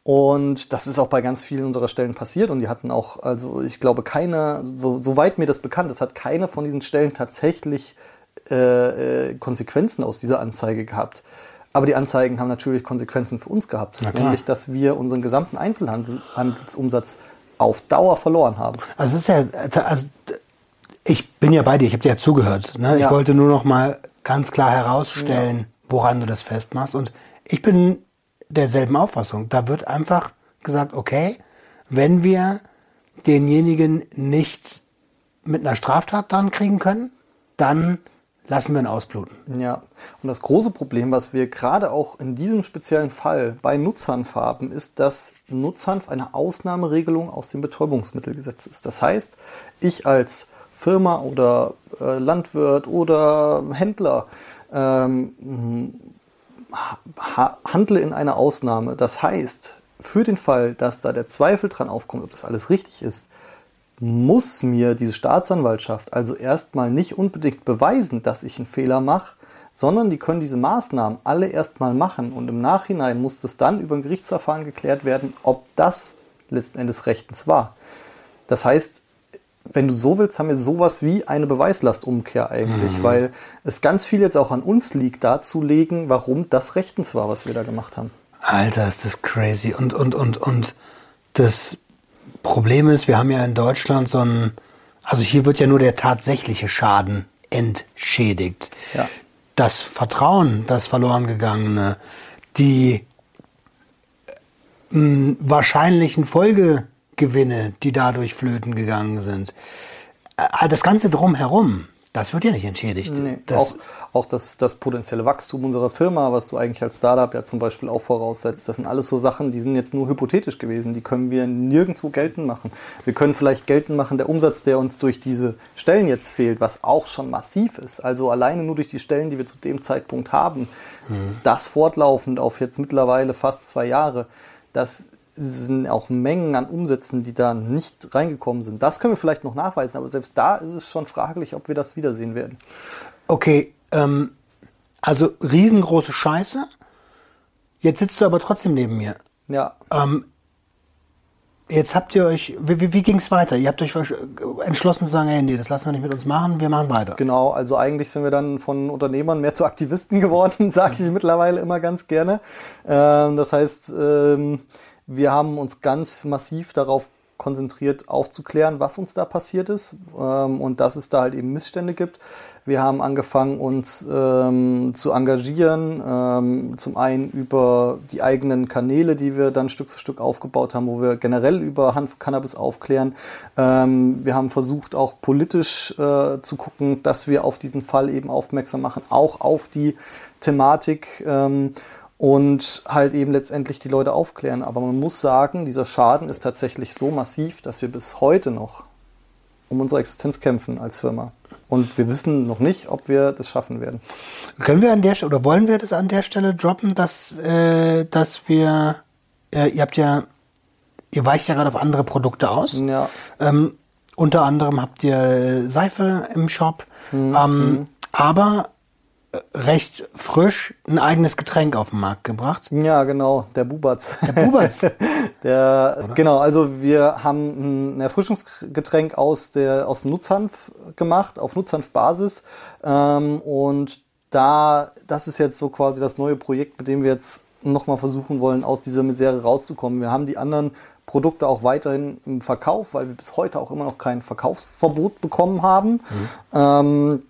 Und das ist auch bei ganz vielen unserer Stellen passiert. Und die hatten auch, also ich glaube, keine, so, soweit mir das bekannt ist, hat keine von diesen Stellen tatsächlich äh, äh, Konsequenzen aus dieser Anzeige gehabt. Aber die Anzeigen haben natürlich Konsequenzen für uns gehabt, nämlich dass wir unseren gesamten Einzelhandelsumsatz auf Dauer verloren haben. Also es ist ja, also ich bin ja bei dir, ich habe dir ja zugehört. Ne? Ich Ja. wollte nur noch mal ganz klar herausstellen, woran du das festmachst. Und ich bin derselben Auffassung. Da wird einfach gesagt, okay, wenn wir denjenigen nicht mit einer Straftat dran kriegen können, dann lassen wir ihn ausbluten. Ja, und das große Problem, was wir gerade auch in diesem speziellen Fall bei Nutzhanf haben, ist, dass Nutzhanf eine Ausnahmeregelung aus dem Betäubungsmittelgesetz ist. Das heißt, ich als Firma oder äh, Landwirt oder Händler ähm, handle in einer Ausnahme. Das heißt, für den Fall, dass da der Zweifel dran aufkommt, ob das alles richtig ist, muss mir diese Staatsanwaltschaft also erstmal nicht unbedingt beweisen, dass ich einen Fehler mache, sondern die können diese Maßnahmen alle erstmal machen und im Nachhinein muss das dann über ein Gerichtsverfahren geklärt werden, ob das letzten Endes rechtens war. Das heißt, wenn du so willst, haben wir sowas wie eine Beweislastumkehr eigentlich, weil es ganz viel jetzt auch an uns liegt, darzulegen, warum das rechtens war, was wir da gemacht haben. Alter, ist das crazy. Und, und, und, und das Problem ist, wir haben ja in Deutschland so ein, also hier wird ja nur der tatsächliche Schaden entschädigt. Ja. Das Vertrauen, das verloren gegangene, die mh, wahrscheinlichen Folgegewinne, die dadurch flöten gegangen sind, äh, das Ganze drumherum, das wird ja nicht entschädigt. Nee, das, auch auch das, das potenzielle Wachstum unserer Firma, was du eigentlich als Startup ja zum Beispiel auch voraussetzt, das sind alles so Sachen, die sind jetzt nur hypothetisch gewesen. Die können wir nirgendwo geltend machen. Wir können vielleicht geltend machen, der Umsatz, der uns durch diese Stellen jetzt fehlt, was auch schon massiv ist. Also alleine nur durch die Stellen, die wir zu dem Zeitpunkt haben, das fortlaufend auf jetzt mittlerweile fast zwei Jahre, das sind auch Mengen an Umsätzen, die da nicht reingekommen sind. Das können wir vielleicht noch nachweisen, aber selbst da ist es schon fraglich, ob wir das wiedersehen werden. Okay, ähm, also riesengroße Scheiße. Jetzt sitzt du aber trotzdem neben mir. Ja, Ähm, jetzt habt ihr euch, wie, wie, wie ging es weiter? Ihr habt euch entschlossen zu sagen, hey, nee, das lassen wir nicht mit uns machen, wir machen weiter. Genau, also eigentlich sind wir dann von Unternehmern mehr zu Aktivisten [laughs] geworden, sage ich mittlerweile immer ganz gerne. Ähm, das heißt, ähm, wir haben uns ganz massiv darauf konzentriert, aufzuklären, was uns da passiert ist ähm, und dass es da halt eben Missstände gibt. Wir haben angefangen, uns ähm, zu engagieren, ähm, zum einen über die eigenen Kanäle, die wir dann Stück für Stück aufgebaut haben, wo wir generell über Hanf Cannabis aufklären. Ähm, wir haben versucht, auch politisch äh, zu gucken, dass wir auf diesen Fall eben aufmerksam machen, auch auf die Thematik. Und halt eben letztendlich die Leute aufklären. Aber man muss sagen, dieser Schaden ist tatsächlich so massiv, dass wir bis heute noch um unsere Existenz kämpfen als Firma. Und wir wissen noch nicht, ob wir das schaffen werden. Können wir an der Stelle, oder wollen wir das an der Stelle droppen, dass, äh, dass wir, äh, ihr habt ja, ihr weicht ja gerade auf andere Produkte aus. Ja. Ähm, unter anderem habt ihr Seife im Shop, ähm, aber äh, recht frisch ein eigenes Getränk auf den Markt gebracht. Ja, genau, der Bubatz. Der Bubatz. [laughs] Der, genau, also wir haben ein Erfrischungsgetränk aus, der, aus dem Nutzhanf gemacht, auf Nutzhanfbasis. Ähm, und da, das ist jetzt so quasi das neue Projekt, mit dem wir jetzt nochmal versuchen wollen, aus dieser Misere rauszukommen. Wir haben die anderen Produkte auch weiterhin im Verkauf, weil wir bis heute auch immer noch kein Verkaufsverbot bekommen haben. Ähm,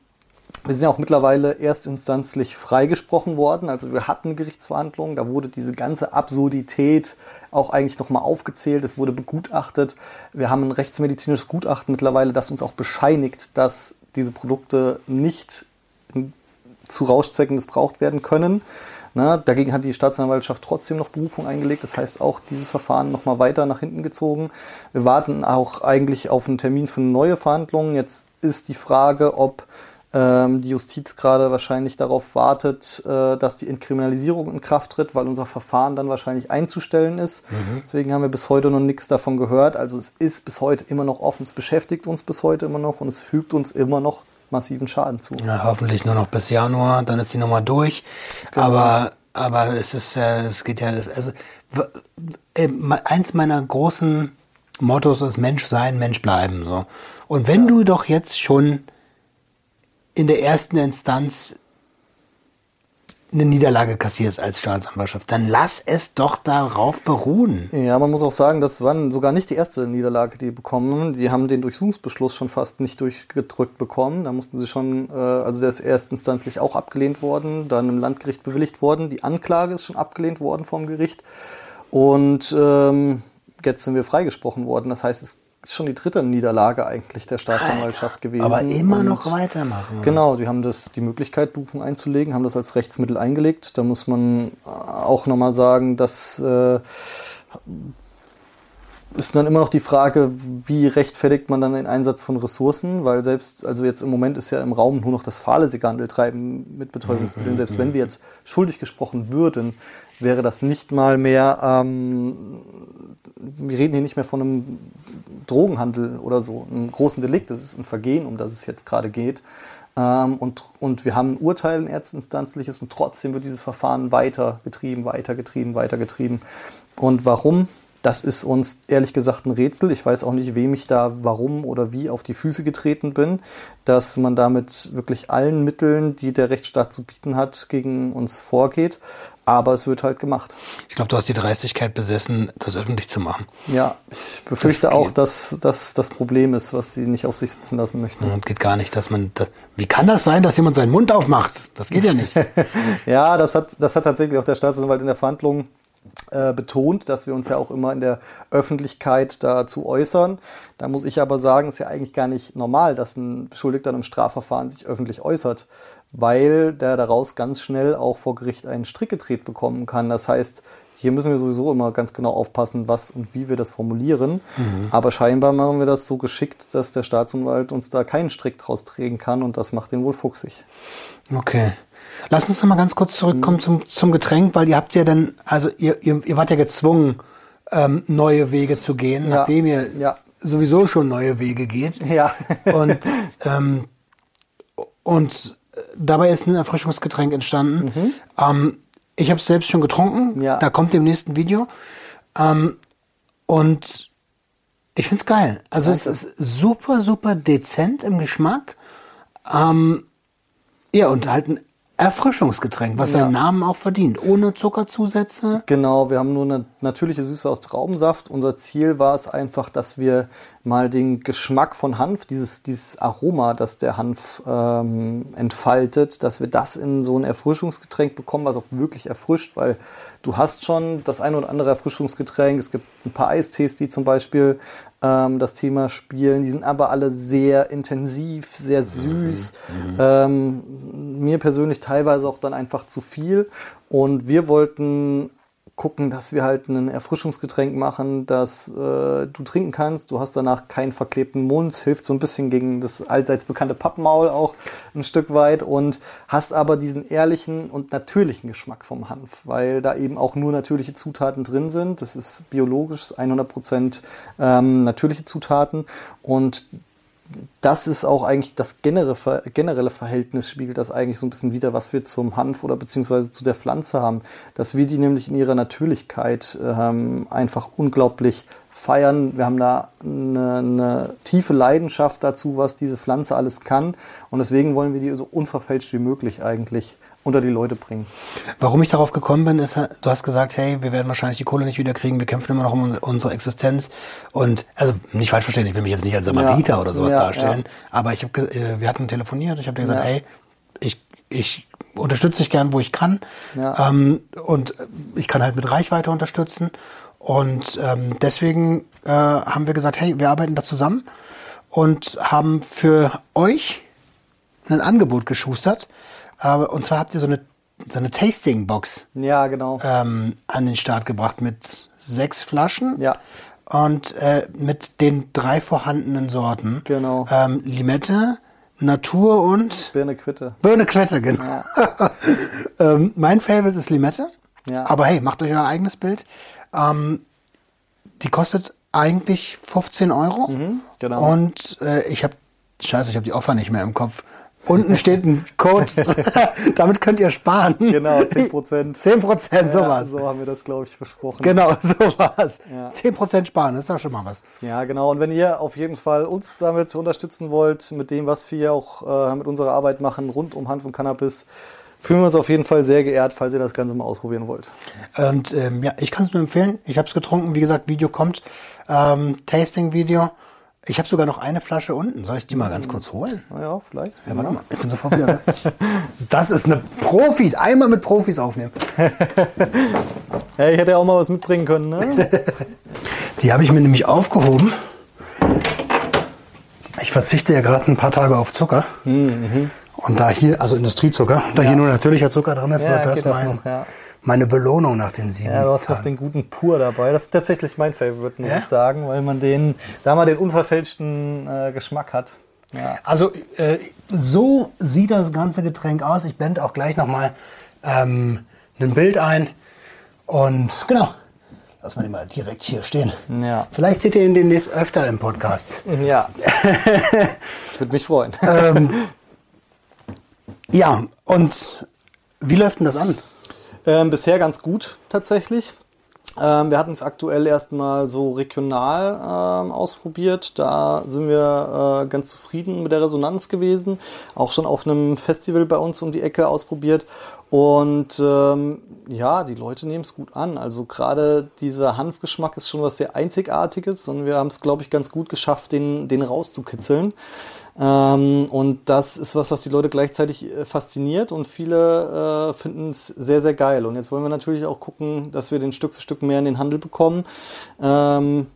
wir sind ja auch mittlerweile erstinstanzlich freigesprochen worden. Also wir hatten Gerichtsverhandlungen, da wurde diese ganze Absurdität auch eigentlich nochmal aufgezählt. Es wurde begutachtet. Wir haben ein rechtsmedizinisches Gutachten mittlerweile, das uns auch bescheinigt, dass diese Produkte nicht zu Rauschzwecken missbraucht werden können. Na, dagegen hat die Staatsanwaltschaft trotzdem noch Berufung eingelegt. Das heißt, auch dieses Verfahren nochmal weiter nach hinten gezogen. Wir warten auch eigentlich auf einen Termin für neue Verhandlungen. Jetzt ist die Frage, ob ähm, die Justiz gerade wahrscheinlich darauf wartet, äh, dass die Entkriminalisierung in Kraft tritt, weil unser Verfahren dann wahrscheinlich einzustellen ist. Deswegen haben wir bis heute noch nichts davon gehört. Also es ist bis heute immer noch offen, es beschäftigt uns bis heute immer noch und es fügt uns immer noch massiven Schaden zu. Ja, hoffentlich nur noch bis Januar, dann ist die Nummer durch. Aber aber es ist ja, es geht ja, also äh, eins meiner großen Mottos ist Mensch sein, Mensch bleiben. So. Und wenn du doch jetzt schon in der ersten Instanz eine Niederlage kassierst als Staatsanwaltschaft, dann lass es doch darauf beruhen. Ja, man muss auch sagen, das war sogar nicht die erste Niederlage, die bekommen. Die haben den Durchsuchungsbeschluss schon fast nicht durchgedrückt bekommen. Da mussten sie schon, äh, also der ist erstinstanzlich auch abgelehnt worden, dann im Landgericht bewilligt worden. Die Anklage ist schon abgelehnt worden vom Gericht. Und ähm, jetzt sind wir freigesprochen worden. Das heißt, es ist schon die dritte Niederlage eigentlich der Staatsanwaltschaft gewesen. Aber immer Und noch weitermachen. Genau, die haben das, die Möglichkeit, Berufung einzulegen, haben das als Rechtsmittel eingelegt. Da muss man äh, auch nochmal sagen, dass äh, ist dann immer noch die Frage, wie rechtfertigt man dann den Einsatz von Ressourcen, weil selbst, also jetzt im Moment ist ja im Raum nur noch das Fahrlässighandeltreiben mit Betäubungsmitteln. Selbst wenn wir jetzt schuldig gesprochen würden, wäre das nicht mal mehr, ähm, wir reden hier nicht mehr von einem Drogenhandel oder so, einem großen Delikt, das ist ein Vergehen, um das es jetzt gerade geht. Ähm, und, und wir haben ein Urteil, ein erstinstanzliches, und trotzdem wird dieses Verfahren weitergetrieben, weitergetrieben, weitergetrieben. Und warum? Das ist uns ehrlich gesagt ein Rätsel. Ich weiß auch nicht, wem ich da warum oder wie auf die Füße getreten bin, dass man damit wirklich allen Mitteln, die der Rechtsstaat zu bieten hat, gegen uns vorgeht. Aber es wird halt gemacht. Ich glaube, du hast die Dreistigkeit besessen, das öffentlich zu machen. Ja, ich befürchte Das auch, dass das das Problem ist, was sie nicht auf sich sitzen lassen möchten. Und geht gar nicht, dass man. Das, wie kann das sein, dass jemand seinen Mund aufmacht? Das geht ja nicht. [laughs] Ja, das hat, das hat tatsächlich auch der Staatsanwalt in der Verhandlung äh, betont, dass wir uns ja auch immer in der Öffentlichkeit dazu äußern. Da muss ich aber sagen, es ist ja eigentlich gar nicht normal, dass ein Beschuldigter in einem Strafverfahren sich öffentlich äußert, weil der daraus ganz schnell auch vor Gericht einen Strick gedreht bekommen kann. Das heißt, hier müssen wir sowieso immer ganz genau aufpassen, was und wie wir das formulieren. Aber scheinbar machen wir das so geschickt, dass der Staatsanwalt uns da keinen Strick draus drehen kann und das macht ihn wohl fuchsig. Okay. Lass uns noch mal ganz kurz zurückkommen zum, zum Getränk, weil ihr habt ja dann, also ihr, ihr, ihr wart ja gezwungen, ähm, neue Wege zu gehen, Ja. nachdem ihr Ja. sowieso schon neue Wege geht. Ja. Und, [laughs] ähm, und dabei ist ein Erfrischungsgetränk entstanden. Ähm, ich habe es selbst schon getrunken. Mhm. Ja. Da kommt im nächsten Video. Ähm, und ich find's geil. Also es ist super, super dezent im Geschmack. Ähm, ja, und halt ein Erfrischungsgetränk, was Ja. seinen Namen auch verdient. Ohne Zuckerzusätze. Genau, wir haben nur eine natürliche Süße aus Traubensaft. Unser Ziel war es einfach, dass wir mal den Geschmack von Hanf, dieses, dieses Aroma, das der Hanf ähm, entfaltet, dass wir das in so ein Erfrischungsgetränk bekommen, was auch wirklich erfrischt, weil du hast schon das eine oder andere Erfrischungsgetränk. Es gibt ein paar Eistees, die zum Beispiel ähm, das Thema spielen. Die sind aber alle sehr intensiv, sehr süß. Ähm, mir persönlich teilweise auch dann einfach zu viel. Und wir wollten gucken, dass wir halt ein Erfrischungsgetränk machen, das äh, du trinken kannst. Du hast danach keinen verklebten Mund, hilft so ein bisschen gegen das allseits bekannte Pappmaul auch ein Stück weit und hast aber diesen ehrlichen und natürlichen Geschmack vom Hanf, weil da eben auch nur natürliche Zutaten drin sind. Das ist biologisch 100% ähm, natürliche Zutaten und das ist auch eigentlich das generelle, Ver- generelle Verhältnis, spiegelt das eigentlich so ein bisschen wider, was wir zum Hanf oder beziehungsweise zu der Pflanze haben. Dass wir die nämlich in ihrer Natürlichkeit ähm, einfach unglaublich feiern. Wir haben da eine, eine tiefe Leidenschaft dazu, was diese Pflanze alles kann. Und deswegen wollen wir die so unverfälscht wie möglich eigentlich unter die Leute bringen. Warum ich darauf gekommen bin, ist, du hast gesagt, hey, wir werden wahrscheinlich die Kohle nicht wiederkriegen, wir kämpfen immer noch um unsere- Existenz. Und, also, nicht falsch verstehen, ich will mich jetzt nicht als Samariter Ja. oder sowas Ja, darstellen, ja. aber ich hab, äh, wir hatten telefoniert, ich habe dir gesagt, hey, ich, ich unterstütze dich gern, wo ich kann. Ähm, und ich kann halt mit Reichweite unterstützen. Und ähm, deswegen äh, haben wir gesagt, hey, wir arbeiten da zusammen und haben für euch ein Angebot geschustert. Äh, und zwar habt ihr so eine, so eine Tasting-Box Ja, genau. ähm, an den Start gebracht mit sechs Flaschen. Ja. Und äh, mit den drei vorhandenen Sorten. Genau. Ähm, Limette, Natur und Birne Quitte. Birne Quette, genau. [laughs] ähm, mein Favorite ist Limette. Ja. Aber hey, macht euch euer eigenes Bild. Ähm, die kostet eigentlich 15 Euro. genau. Und äh, ich habe, scheiße, ich habe die Offer nicht mehr im Kopf. Unten steht ein Code. [laughs] Damit könnt ihr sparen. Genau, 10%. 10 Prozent, sowas. Ja, so haben wir das, glaube ich, versprochen. Genau, sowas. Ja. 10 Prozent sparen, das ist doch schon mal was. Ja, genau. Und wenn ihr auf jeden Fall uns damit unterstützen wollt, mit dem, was wir auch äh, mit unserer Arbeit machen, rund um Hanf und Cannabis, fühlen wir uns auf jeden Fall sehr geehrt, falls ihr das Ganze mal ausprobieren wollt. Und ähm, ja, ich kann es nur empfehlen. Ich habe es getrunken. Wie gesagt, Video kommt. Ähm, Tasting-Video. Ich habe sogar noch eine Flasche unten. Soll ich die mal ganz kurz holen? Naja, vielleicht. Ja, warte mal. Ich bin sofort wieder da. Das ist eine Profis. Einmal mit Profis aufnehmen. [laughs] Ja, ich hätte ja auch mal was mitbringen können, ne? [laughs] Die habe ich mir nämlich aufgehoben. Ich verzichte ja gerade ein paar Tage auf Zucker. Und da hier, also Industriezucker, da hier nur natürlicher Zucker drin ist, Ja, wird das, geht das mein, noch, ja. Meine Belohnung nach den sieben Ja, du hast noch den guten Pur dabei. Das ist tatsächlich mein Favorite, muss Ja? ich sagen, weil man den, da mal den unverfälschten äh, Geschmack hat. Ja. Also äh, so sieht das ganze Getränk aus. Ich blende auch gleich nochmal ähm, ein Bild ein. Und genau, lass mal den mal direkt hier stehen. Ja. Vielleicht seht ihr ihn demnächst öfter im Podcast. Ja. ich [laughs] würde mich freuen. Ja, und wie läuft denn das an? Ähm, bisher ganz gut tatsächlich. Ähm, wir hatten es aktuell erstmal so regional ähm, ausprobiert. Da sind wir äh, ganz zufrieden mit der Resonanz gewesen. Auch schon auf einem Festival bei uns um die Ecke ausprobiert. Und ähm, ja, die Leute nehmen es gut an. Also gerade dieser Hanfgeschmack ist schon was sehr Einzigartiges und wir haben es, glaube ich, ganz gut geschafft, den, den rauszukitzeln. Ähm, und das ist was, was die Leute gleichzeitig äh, fasziniert und viele äh, finden es sehr, sehr geil. Und jetzt wollen wir natürlich auch gucken, dass wir den Stück für Stück mehr in den Handel bekommen. Ähm,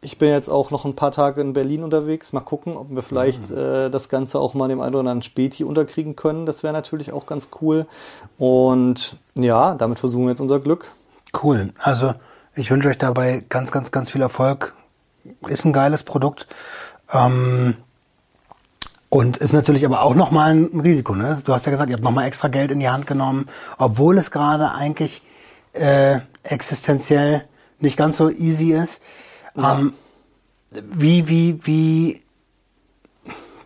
ich bin jetzt auch noch ein paar Tage in Berlin unterwegs. Mal gucken, ob wir vielleicht äh, das Ganze auch mal dem einen oder anderen Späti unterkriegen können. Das wäre natürlich auch ganz cool. Und ja, damit versuchen wir jetzt unser Glück. Cool. Also ich wünsche euch dabei ganz, ganz, ganz viel Erfolg. Ist ein geiles Produkt. Ähm, und ist natürlich aber auch nochmal ein Risiko. Ne? Du hast ja gesagt, ihr habt nochmal extra Geld in die Hand genommen, obwohl es gerade eigentlich äh, existenziell nicht ganz so easy ist. Ähm, wie, wie, wie,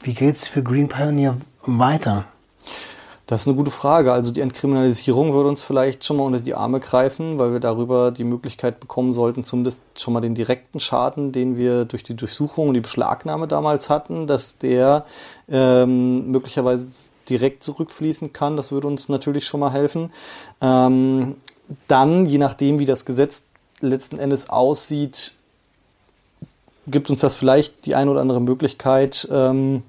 wie geht's für Green Pioneer weiter? Das ist eine gute Frage. Also die Entkriminalisierung würde uns vielleicht schon mal unter die Arme greifen, weil wir darüber die Möglichkeit bekommen sollten, zumindest schon mal den direkten Schaden, den wir durch die Durchsuchung und die Beschlagnahme damals hatten, dass der ähm, möglicherweise direkt zurückfließen kann. Das würde uns natürlich schon mal helfen. Ähm, dann, je nachdem, wie das Gesetz letzten Endes aussieht, gibt uns das vielleicht die eine oder andere Möglichkeit, ähm,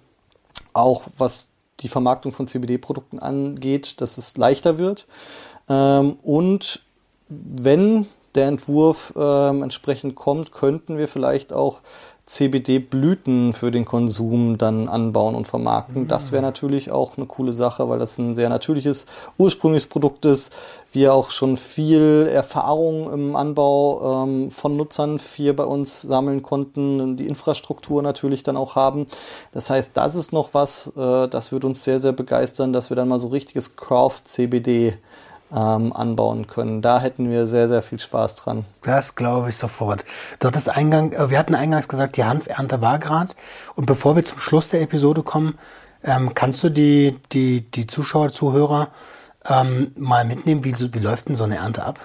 auch was die Vermarktung von CBD-Produkten angeht, dass es leichter wird. Ähm, und wenn der Entwurf ähm, entsprechend kommt, könnten wir vielleicht auch CBD-Blüten für den Konsum dann anbauen und vermarkten. Das wäre natürlich auch eine coole Sache, weil das ein sehr natürliches, ursprüngliches Produkt ist. Wir auch schon viel Erfahrung im Anbau ähm, von Nutzern hier bei uns sammeln konnten, und die Infrastruktur natürlich dann auch haben. Das heißt, das ist noch was, äh, das wird uns sehr, sehr begeistern, dass wir dann mal so richtiges Craft-CBD ähm, anbauen können. Da hätten wir sehr, sehr viel Spaß dran. Das glaube ich sofort. Du hattest Eingang, äh, wir hatten eingangs gesagt, die Hanfernte war gerade. Und bevor wir zum Schluss der Episode kommen, ähm, kannst du die, die, die Zuschauer, Zuhörer ähm, mal mitnehmen, wie, wie läuft denn so eine Ernte ab?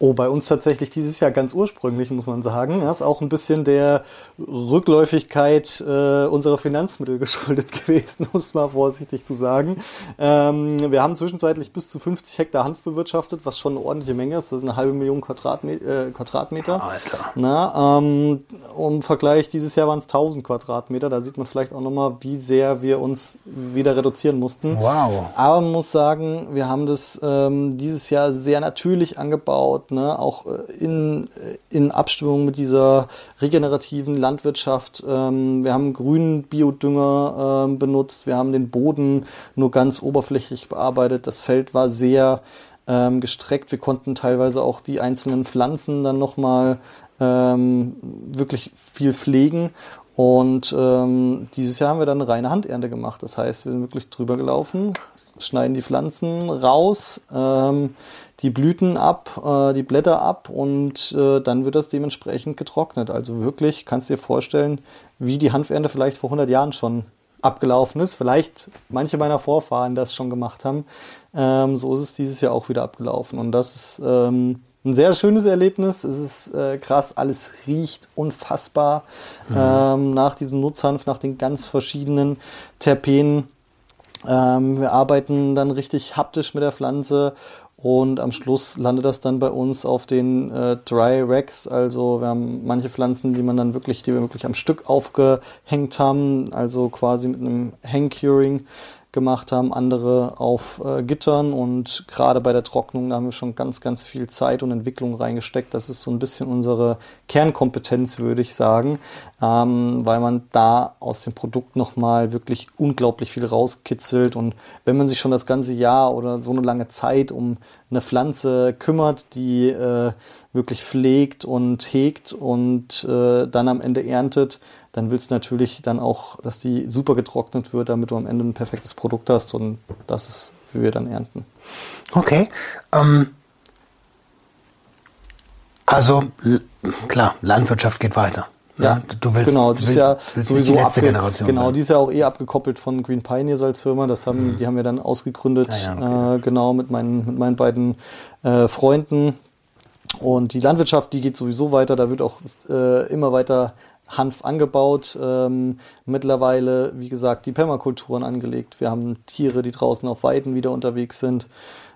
Oh, bei uns tatsächlich dieses Jahr ganz ursprünglich, muss man sagen. Das ist auch ein bisschen der Rückläufigkeit äh, unserer Finanzmittel [laughs] geschuldet gewesen, muss mal vorsichtig zu sagen. Ähm, wir haben zwischenzeitlich bis zu 50 Hektar Hanf bewirtschaftet, was schon eine ordentliche Menge ist. Das ist eine halbe Million Quadratme äh, Quadratmeter. Alter. Na, ähm, Im Vergleich, dieses Jahr waren es 1000 Quadratmeter. Da sieht man vielleicht auch nochmal, wie sehr wir uns wieder reduzieren mussten. Wow. Aber man muss sagen, wir haben das ähm, dieses Jahr sehr natürlich angebaut, ne? auch äh, in, äh, in Abstimmung mit dieser regenerativen Landwirtschaft. Ähm, wir haben grünen Biodünger ähm, benutzt, wir haben den Boden nur ganz oberflächlich bearbeitet. Das Feld war sehr ähm, gestreckt. Wir konnten teilweise auch die einzelnen Pflanzen dann nochmal ähm, wirklich viel pflegen. Und ähm, dieses Jahr haben wir dann eine reine Handernte gemacht. Das heißt, wir sind wirklich drüber gelaufen, schneiden die Pflanzen raus, ähm, die Blüten ab, äh, die Blätter ab und äh, dann wird das dementsprechend getrocknet. Also wirklich, kannst du dir vorstellen, wie die Hanfernte vielleicht vor 100 Jahren schon abgelaufen ist. Vielleicht manche meiner Vorfahren das schon gemacht haben. Ähm, so ist es dieses Jahr auch wieder abgelaufen. Und das ist ähm, ein sehr schönes Erlebnis. Es ist äh, krass, alles riecht unfassbar mhm. ähm, nach diesem Nutzhanf, nach den ganz verschiedenen Terpenen. Ähm, wir arbeiten dann richtig haptisch mit der Pflanze und am Schluss landet das dann bei uns auf den äh, Dry Racks. Also wir haben manche Pflanzen, die man dann wirklich, die wir wirklich am Stück aufgehängt haben, also quasi mit einem Hang-Curing gemacht haben, andere auf äh, Gittern. Und gerade bei der Trocknung da haben wir schon ganz, ganz viel Zeit und Entwicklung reingesteckt. Das ist so ein bisschen unsere Kernkompetenz, würde ich sagen, ähm, weil man da aus dem Produkt nochmal wirklich unglaublich viel rauskitzelt. Und wenn man sich schon das ganze Jahr oder so eine lange Zeit um eine Pflanze kümmert, die äh, wirklich pflegt und hegt und äh, dann am Ende erntet, dann willst du natürlich dann auch, dass die super getrocknet wird, damit du am Ende ein perfektes Produkt hast und das ist, wie wir dann ernten. Okay. Ähm, also klar, Landwirtschaft geht weiter. Ne? Ja, du willst, genau, das ist ja sowieso die Generation genau, sein. die ist ja auch eh abgekoppelt von Green Pioneers als Firma. Das haben, mhm. die haben wir dann ausgegründet, ja, ja, okay. äh, genau mit meinen, mit meinen beiden äh, Freunden. Und die Landwirtschaft, die geht sowieso weiter. Da wird auch äh, immer weiter Hanf angebaut. Ähm, mittlerweile, wie gesagt, die Permakulturen angelegt. Wir haben Tiere, die draußen auf Weiden wieder unterwegs sind.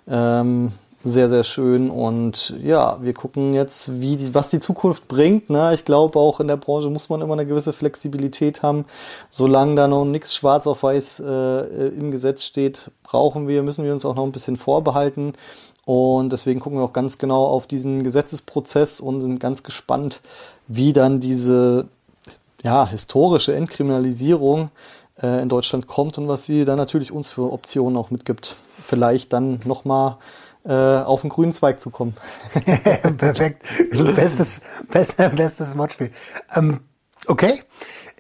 Ähm, sehr, sehr schön. Und ja, wir gucken jetzt, wie die, was die Zukunft bringt. Ne? Ich glaube, auch in der Branche muss man immer eine gewisse Flexibilität haben. Solange da noch nichts schwarz auf weiß äh, im Gesetz steht, brauchen wir, müssen wir uns auch noch ein bisschen vorbehalten. Und deswegen gucken wir auch ganz genau auf diesen Gesetzesprozess und sind ganz gespannt, wie dann diese ja, historische Entkriminalisierung äh, in Deutschland kommt und was sie dann natürlich uns für Optionen auch mitgibt. Vielleicht dann nochmal äh, auf den grünen Zweig zu kommen. [laughs] Perfekt. Bestes, bestes, bestes Wortspiel. Ähm, okay.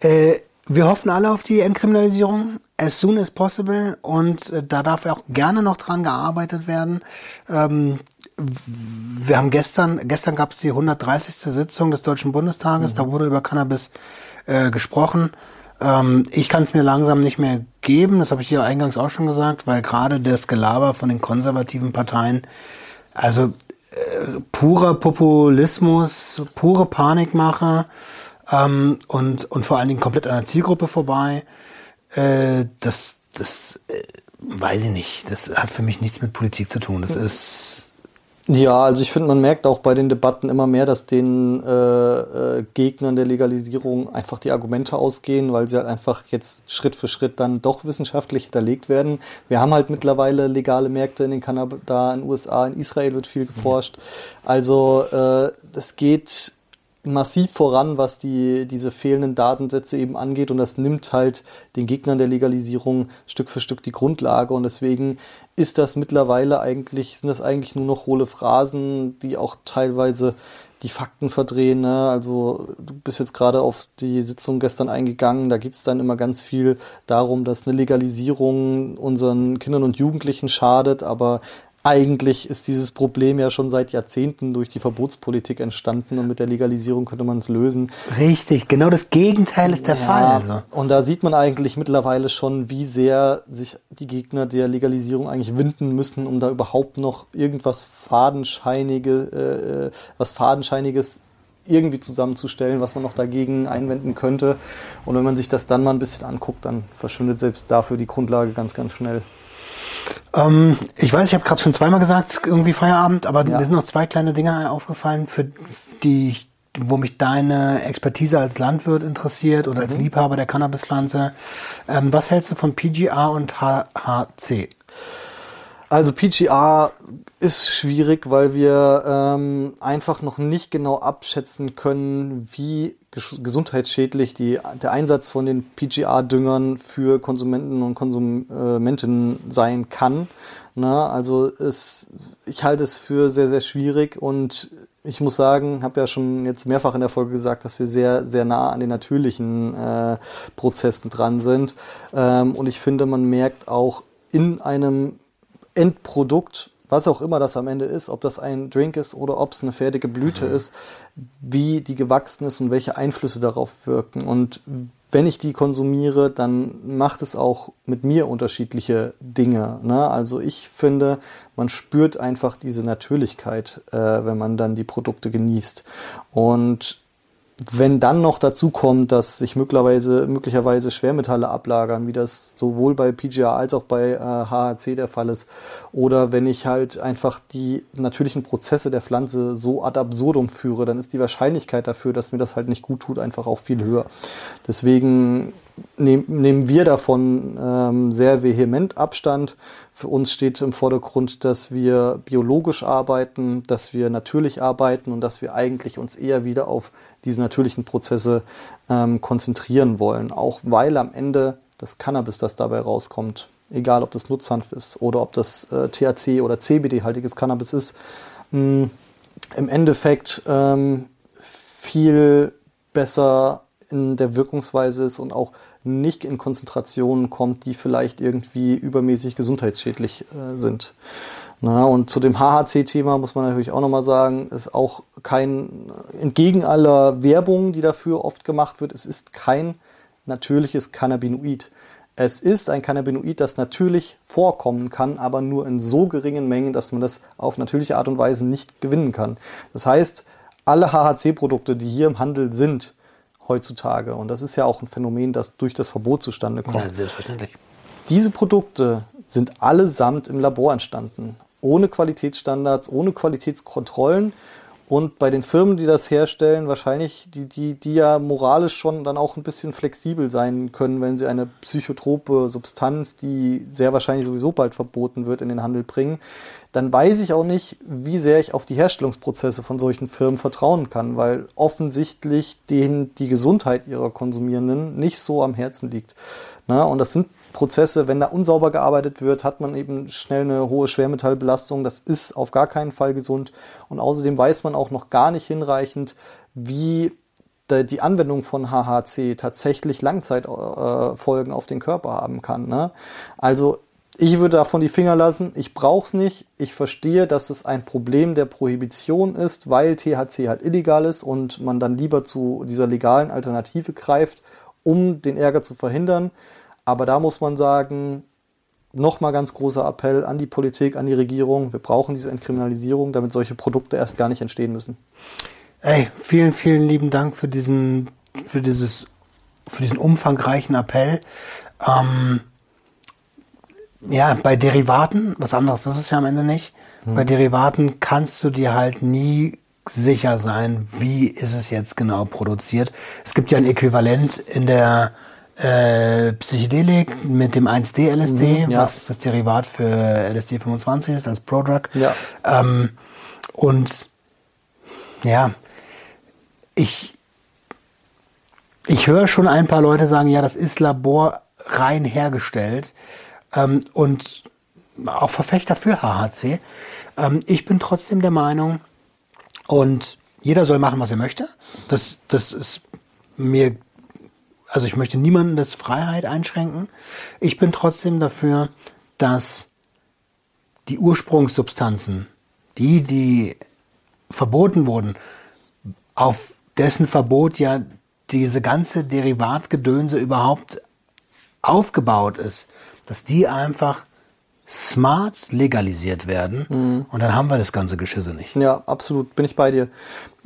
Äh, wir hoffen alle auf die Entkriminalisierung as soon as possible und äh, da darf auch gerne noch dran gearbeitet werden. Ähm, wir haben gestern, gestern gab es die 130. Sitzung des Deutschen Bundestages, mhm. da wurde über Cannabis äh, gesprochen. Ähm, ich kann es mir langsam nicht mehr geben, das habe ich hier eingangs auch schon gesagt, weil gerade das Gelaber von den konservativen Parteien, also äh, purer Populismus, pure Panikmache ähm, und, und vor allen Dingen komplett an der Zielgruppe vorbei, äh, das, das äh, weiß ich nicht. Das hat für mich nichts mit Politik zu tun. Das mhm. ist ja, also ich finde, man merkt auch bei den Debatten immer mehr, dass den äh, äh, Gegnern der Legalisierung einfach die Argumente ausgehen, weil sie halt einfach jetzt Schritt für Schritt dann doch wissenschaftlich hinterlegt werden. Wir haben halt mittlerweile legale Märkte in den Kanada, in den USA, in Israel wird viel geforscht. Also äh, das geht massiv voran, was die, diese fehlenden Datensätze eben angeht. Und das nimmt halt den Gegnern der Legalisierung Stück für Stück die Grundlage. Und deswegen ist das mittlerweile eigentlich, sind das eigentlich nur noch hohle Phrasen, die auch teilweise die Fakten verdrehen. Ne? Also du bist jetzt gerade auf die Sitzung gestern eingegangen. Da geht es dann immer ganz viel darum, dass eine Legalisierung unseren Kindern und Jugendlichen schadet, aber eigentlich ist dieses Problem ja schon seit Jahrzehnten durch die Verbotspolitik entstanden und mit der Legalisierung könnte man es lösen. Richtig, genau das Gegenteil ist der ja, Fall. Also. Und da sieht man eigentlich mittlerweile schon, wie sehr sich die Gegner der Legalisierung eigentlich winden müssen, um da überhaupt noch irgendwas Fadenscheinige, äh, äh was Fadenscheiniges irgendwie zusammenzustellen, was man noch dagegen einwenden könnte. Und wenn man sich das dann mal ein bisschen anguckt, dann verschwindet selbst dafür die Grundlage ganz, ganz schnell. Ähm, ich weiß, ich habe gerade schon zweimal gesagt, irgendwie Feierabend, aber ja. mir sind noch zwei kleine Dinge aufgefallen, für die wo mich deine Expertise als Landwirt interessiert oder als mhm. Liebhaber der Cannabispflanze. Ähm, was hältst du von PGA und HHC? Also PGA ist schwierig, weil wir ähm, einfach noch nicht genau abschätzen können, wie gesundheitsschädlich die, der Einsatz von den PGA-Düngern für Konsumenten und Konsumentinnen sein kann. Na, also es, ich halte es für sehr, sehr schwierig und ich muss sagen, habe ja schon jetzt mehrfach in der Folge gesagt, dass wir sehr, sehr nah an den natürlichen äh, Prozessen dran sind. Ähm, und ich finde, man merkt auch in einem Endprodukt, was auch immer das am Ende ist, ob das ein Drink ist oder ob es eine fertige Blüte mhm. ist, wie die gewachsen ist und welche Einflüsse darauf wirken. Und wenn ich die konsumiere, dann macht es auch mit mir unterschiedliche Dinge. Ne? Also ich finde, man spürt einfach diese Natürlichkeit, äh, wenn man dann die Produkte genießt. Und wenn dann noch dazu kommt, dass sich möglicherweise, möglicherweise Schwermetalle ablagern, wie das sowohl bei PGA als auch bei äh, HHC der Fall ist, oder wenn ich halt einfach die natürlichen Prozesse der Pflanze so ad absurdum führe, dann ist die Wahrscheinlichkeit dafür, dass mir das halt nicht gut tut, einfach auch viel höher. Deswegen nehm, nehmen wir davon ähm, sehr vehement Abstand. Für uns steht im Vordergrund, dass wir biologisch arbeiten, dass wir natürlich arbeiten und dass wir eigentlich uns eher wieder auf diese natürlichen Prozesse ähm, konzentrieren wollen. Auch weil am Ende das Cannabis, das dabei rauskommt, egal ob das Nutzhanf ist oder ob das äh, THC oder CBD-haltiges Cannabis ist, mh, im Endeffekt ähm, viel besser in der Wirkungsweise ist und auch nicht in Konzentrationen kommt, die vielleicht irgendwie übermäßig gesundheitsschädlich äh, sind. Na, und zu dem HHC-Thema muss man natürlich auch nochmal sagen, ist auch kein, entgegen aller Werbung, die dafür oft gemacht wird, es ist kein natürliches Cannabinoid. Es ist ein Cannabinoid, das natürlich vorkommen kann, aber nur in so geringen Mengen, dass man das auf natürliche Art und Weise nicht gewinnen kann. Das heißt, alle HHC-Produkte, die hier im Handel sind heutzutage, und das ist ja auch ein Phänomen, das durch das Verbot zustande kommt. Ja, selbstverständlich. Diese Produkte sind allesamt im Labor entstanden ohne Qualitätsstandards, ohne Qualitätskontrollen. Und bei den Firmen, die das herstellen, wahrscheinlich, die, die, die ja moralisch schon dann auch ein bisschen flexibel sein können, wenn sie eine psychotrope Substanz, die sehr wahrscheinlich sowieso bald verboten wird, in den Handel bringen, dann weiß ich auch nicht, wie sehr ich auf die Herstellungsprozesse von solchen Firmen vertrauen kann, weil offensichtlich denen die Gesundheit ihrer Konsumierenden nicht so am Herzen liegt. Na, und das sind Prozesse, wenn da unsauber gearbeitet wird, hat man eben schnell eine hohe Schwermetallbelastung. Das ist auf gar keinen Fall gesund. Und außerdem weiß man auch noch gar nicht hinreichend, wie die Anwendung von HHC tatsächlich Langzeitfolgen auf den Körper haben kann. Ne? Also ich würde davon die Finger lassen. Ich brauche es nicht. Ich verstehe, dass es ein Problem der Prohibition ist, weil THC halt illegal ist und man dann lieber zu dieser legalen Alternative greift, um den Ärger zu verhindern. Aber da muss man sagen, nochmal ganz großer Appell an die Politik, an die Regierung. Wir brauchen diese Entkriminalisierung, damit solche Produkte erst gar nicht entstehen müssen. Ey, vielen, vielen lieben Dank für diesen, für dieses, für diesen umfangreichen Appell. Ähm, ja, bei Derivaten, was anderes das ist ja am Ende nicht. Hm. Bei Derivaten kannst du dir halt nie sicher sein, wie ist es jetzt genau produziert. Es gibt ja ein Äquivalent in der äh, Psychedelik mit dem 1D-LSD, mhm, ja. was das Derivat für LSD 25 ist, als Prodrug. Ja. Ähm, und ja, ich, ich höre schon ein paar Leute sagen, ja, das ist laborrein hergestellt ähm, und auch Verfechter für HHC. Ähm, ich bin trotzdem der Meinung, und jeder soll machen, was er möchte. Das, das ist mir also ich möchte niemanden das Freiheit einschränken. Ich bin trotzdem dafür, dass die Ursprungssubstanzen, die, die verboten wurden, auf dessen Verbot ja diese ganze Derivatgedönse überhaupt aufgebaut ist, dass die einfach smart legalisiert werden mhm. und dann haben wir das ganze Geschisse nicht. Ja, absolut, bin ich bei dir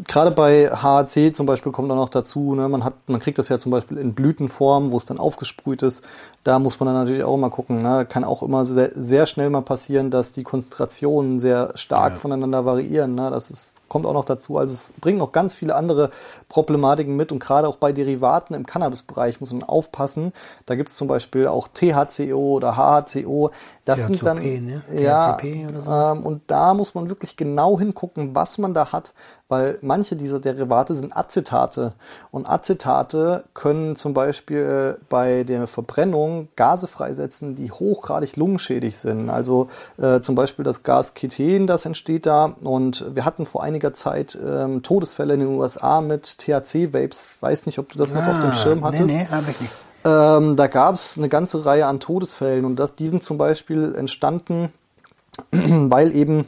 gerade bei HAC zum Beispiel kommt dann noch dazu, ne, man, hat, man kriegt das ja zum Beispiel in Blütenform, wo es dann aufgesprüht ist. Da muss man dann natürlich auch mal gucken. Ne. Kann auch immer sehr, sehr schnell mal passieren, dass die Konzentrationen sehr stark ja. voneinander variieren. Ne. Das ist, kommt auch noch dazu. Also es bringt noch ganz viele andere Problematiken mit und gerade auch bei Derivaten im Cannabis-Bereich muss man aufpassen. Da gibt es zum Beispiel auch THCO oder HHCO. Das THCP, sind dann ne? ja, ähm, und da muss man wirklich genau hingucken, was man da hat, weil manche dieser Derivate sind Acetate und Acetate können zum Beispiel bei der Verbrennung Gase freisetzen, die hochgradig lungenschädig sind. Also äh, zum Beispiel das Gas Keten, das entsteht da und wir hatten vor einiger Zeit ähm, Todesfälle in den USA mit THC-Vapes. Weiß nicht, ob du das ah, noch auf dem ah, Schirm hattest. Nee, nee, hab ich nicht. Ähm, da gab es eine ganze Reihe an Todesfällen und das, die sind zum Beispiel entstanden, [clears throat] weil eben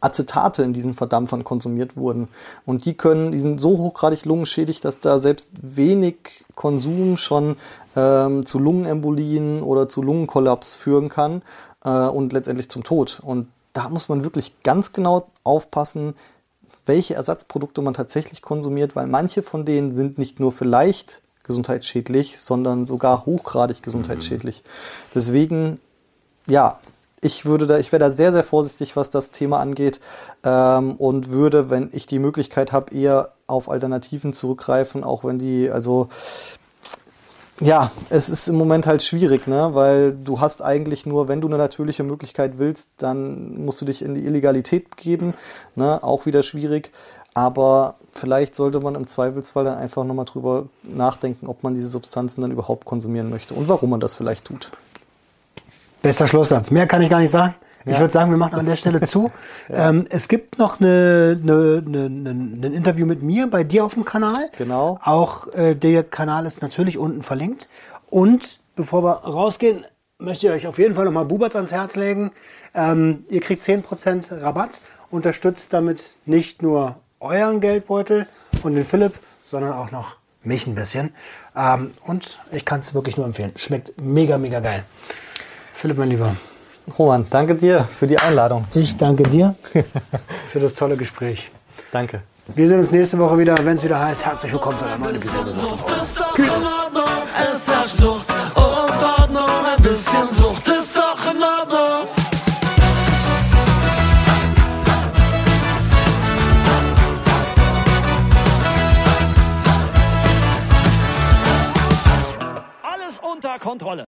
Acetate in diesen Verdampfern konsumiert wurden. Und die können, die sind so hochgradig lungenschädig, dass da selbst wenig Konsum schon ähm, zu Lungenembolien oder zu Lungenkollaps führen kann äh, und letztendlich zum Tod. Und da muss man wirklich ganz genau aufpassen, welche Ersatzprodukte man tatsächlich konsumiert, weil manche von denen sind nicht nur vielleicht gesundheitsschädlich, sondern sogar hochgradig gesundheitsschädlich. Deswegen, ja, ich würde da, ich wäre da sehr, sehr vorsichtig, was das Thema angeht ähm, und würde, wenn ich die Möglichkeit habe, eher auf Alternativen zurückgreifen, auch wenn die, also ja, es ist im Moment halt schwierig, ne? weil du hast eigentlich nur, wenn du eine natürliche Möglichkeit willst, dann musst du dich in die Illegalität begeben, ne? auch wieder schwierig. Aber vielleicht sollte man im Zweifelsfall dann einfach nochmal drüber nachdenken, ob man diese Substanzen dann überhaupt konsumieren möchte und warum man das vielleicht tut. Bester Schlusssatz. Mehr kann ich gar nicht sagen. Ich würde sagen, wir machen an der Stelle zu. [laughs] ja. ähm, es gibt noch eine, eine, eine, ein Interview mit mir bei dir auf dem Kanal. Genau. Auch äh, der Kanal ist natürlich unten verlinkt. Und bevor wir rausgehen, möchte ich euch auf jeden Fall nochmal Buberts ans Herz legen. Ähm, ihr kriegt 10% Rabatt, unterstützt damit nicht nur euren Geldbeutel und den Philipp, sondern auch noch mich ein bisschen. Ähm, und ich kann es wirklich nur empfehlen. Schmeckt mega, mega geil. Philipp, mein Lieber. Roman, danke dir für die Einladung. Ich danke dir [laughs] für das tolle Gespräch. Danke. Wir sehen uns nächste Woche wieder, wenn es wieder heißt, herzlich willkommen zu einer neuen Episode. Tschüss. Es herrscht Sucht und Ordnung, ein bisschen Sucht ist doch in Ordnung. Alles unter Kontrolle.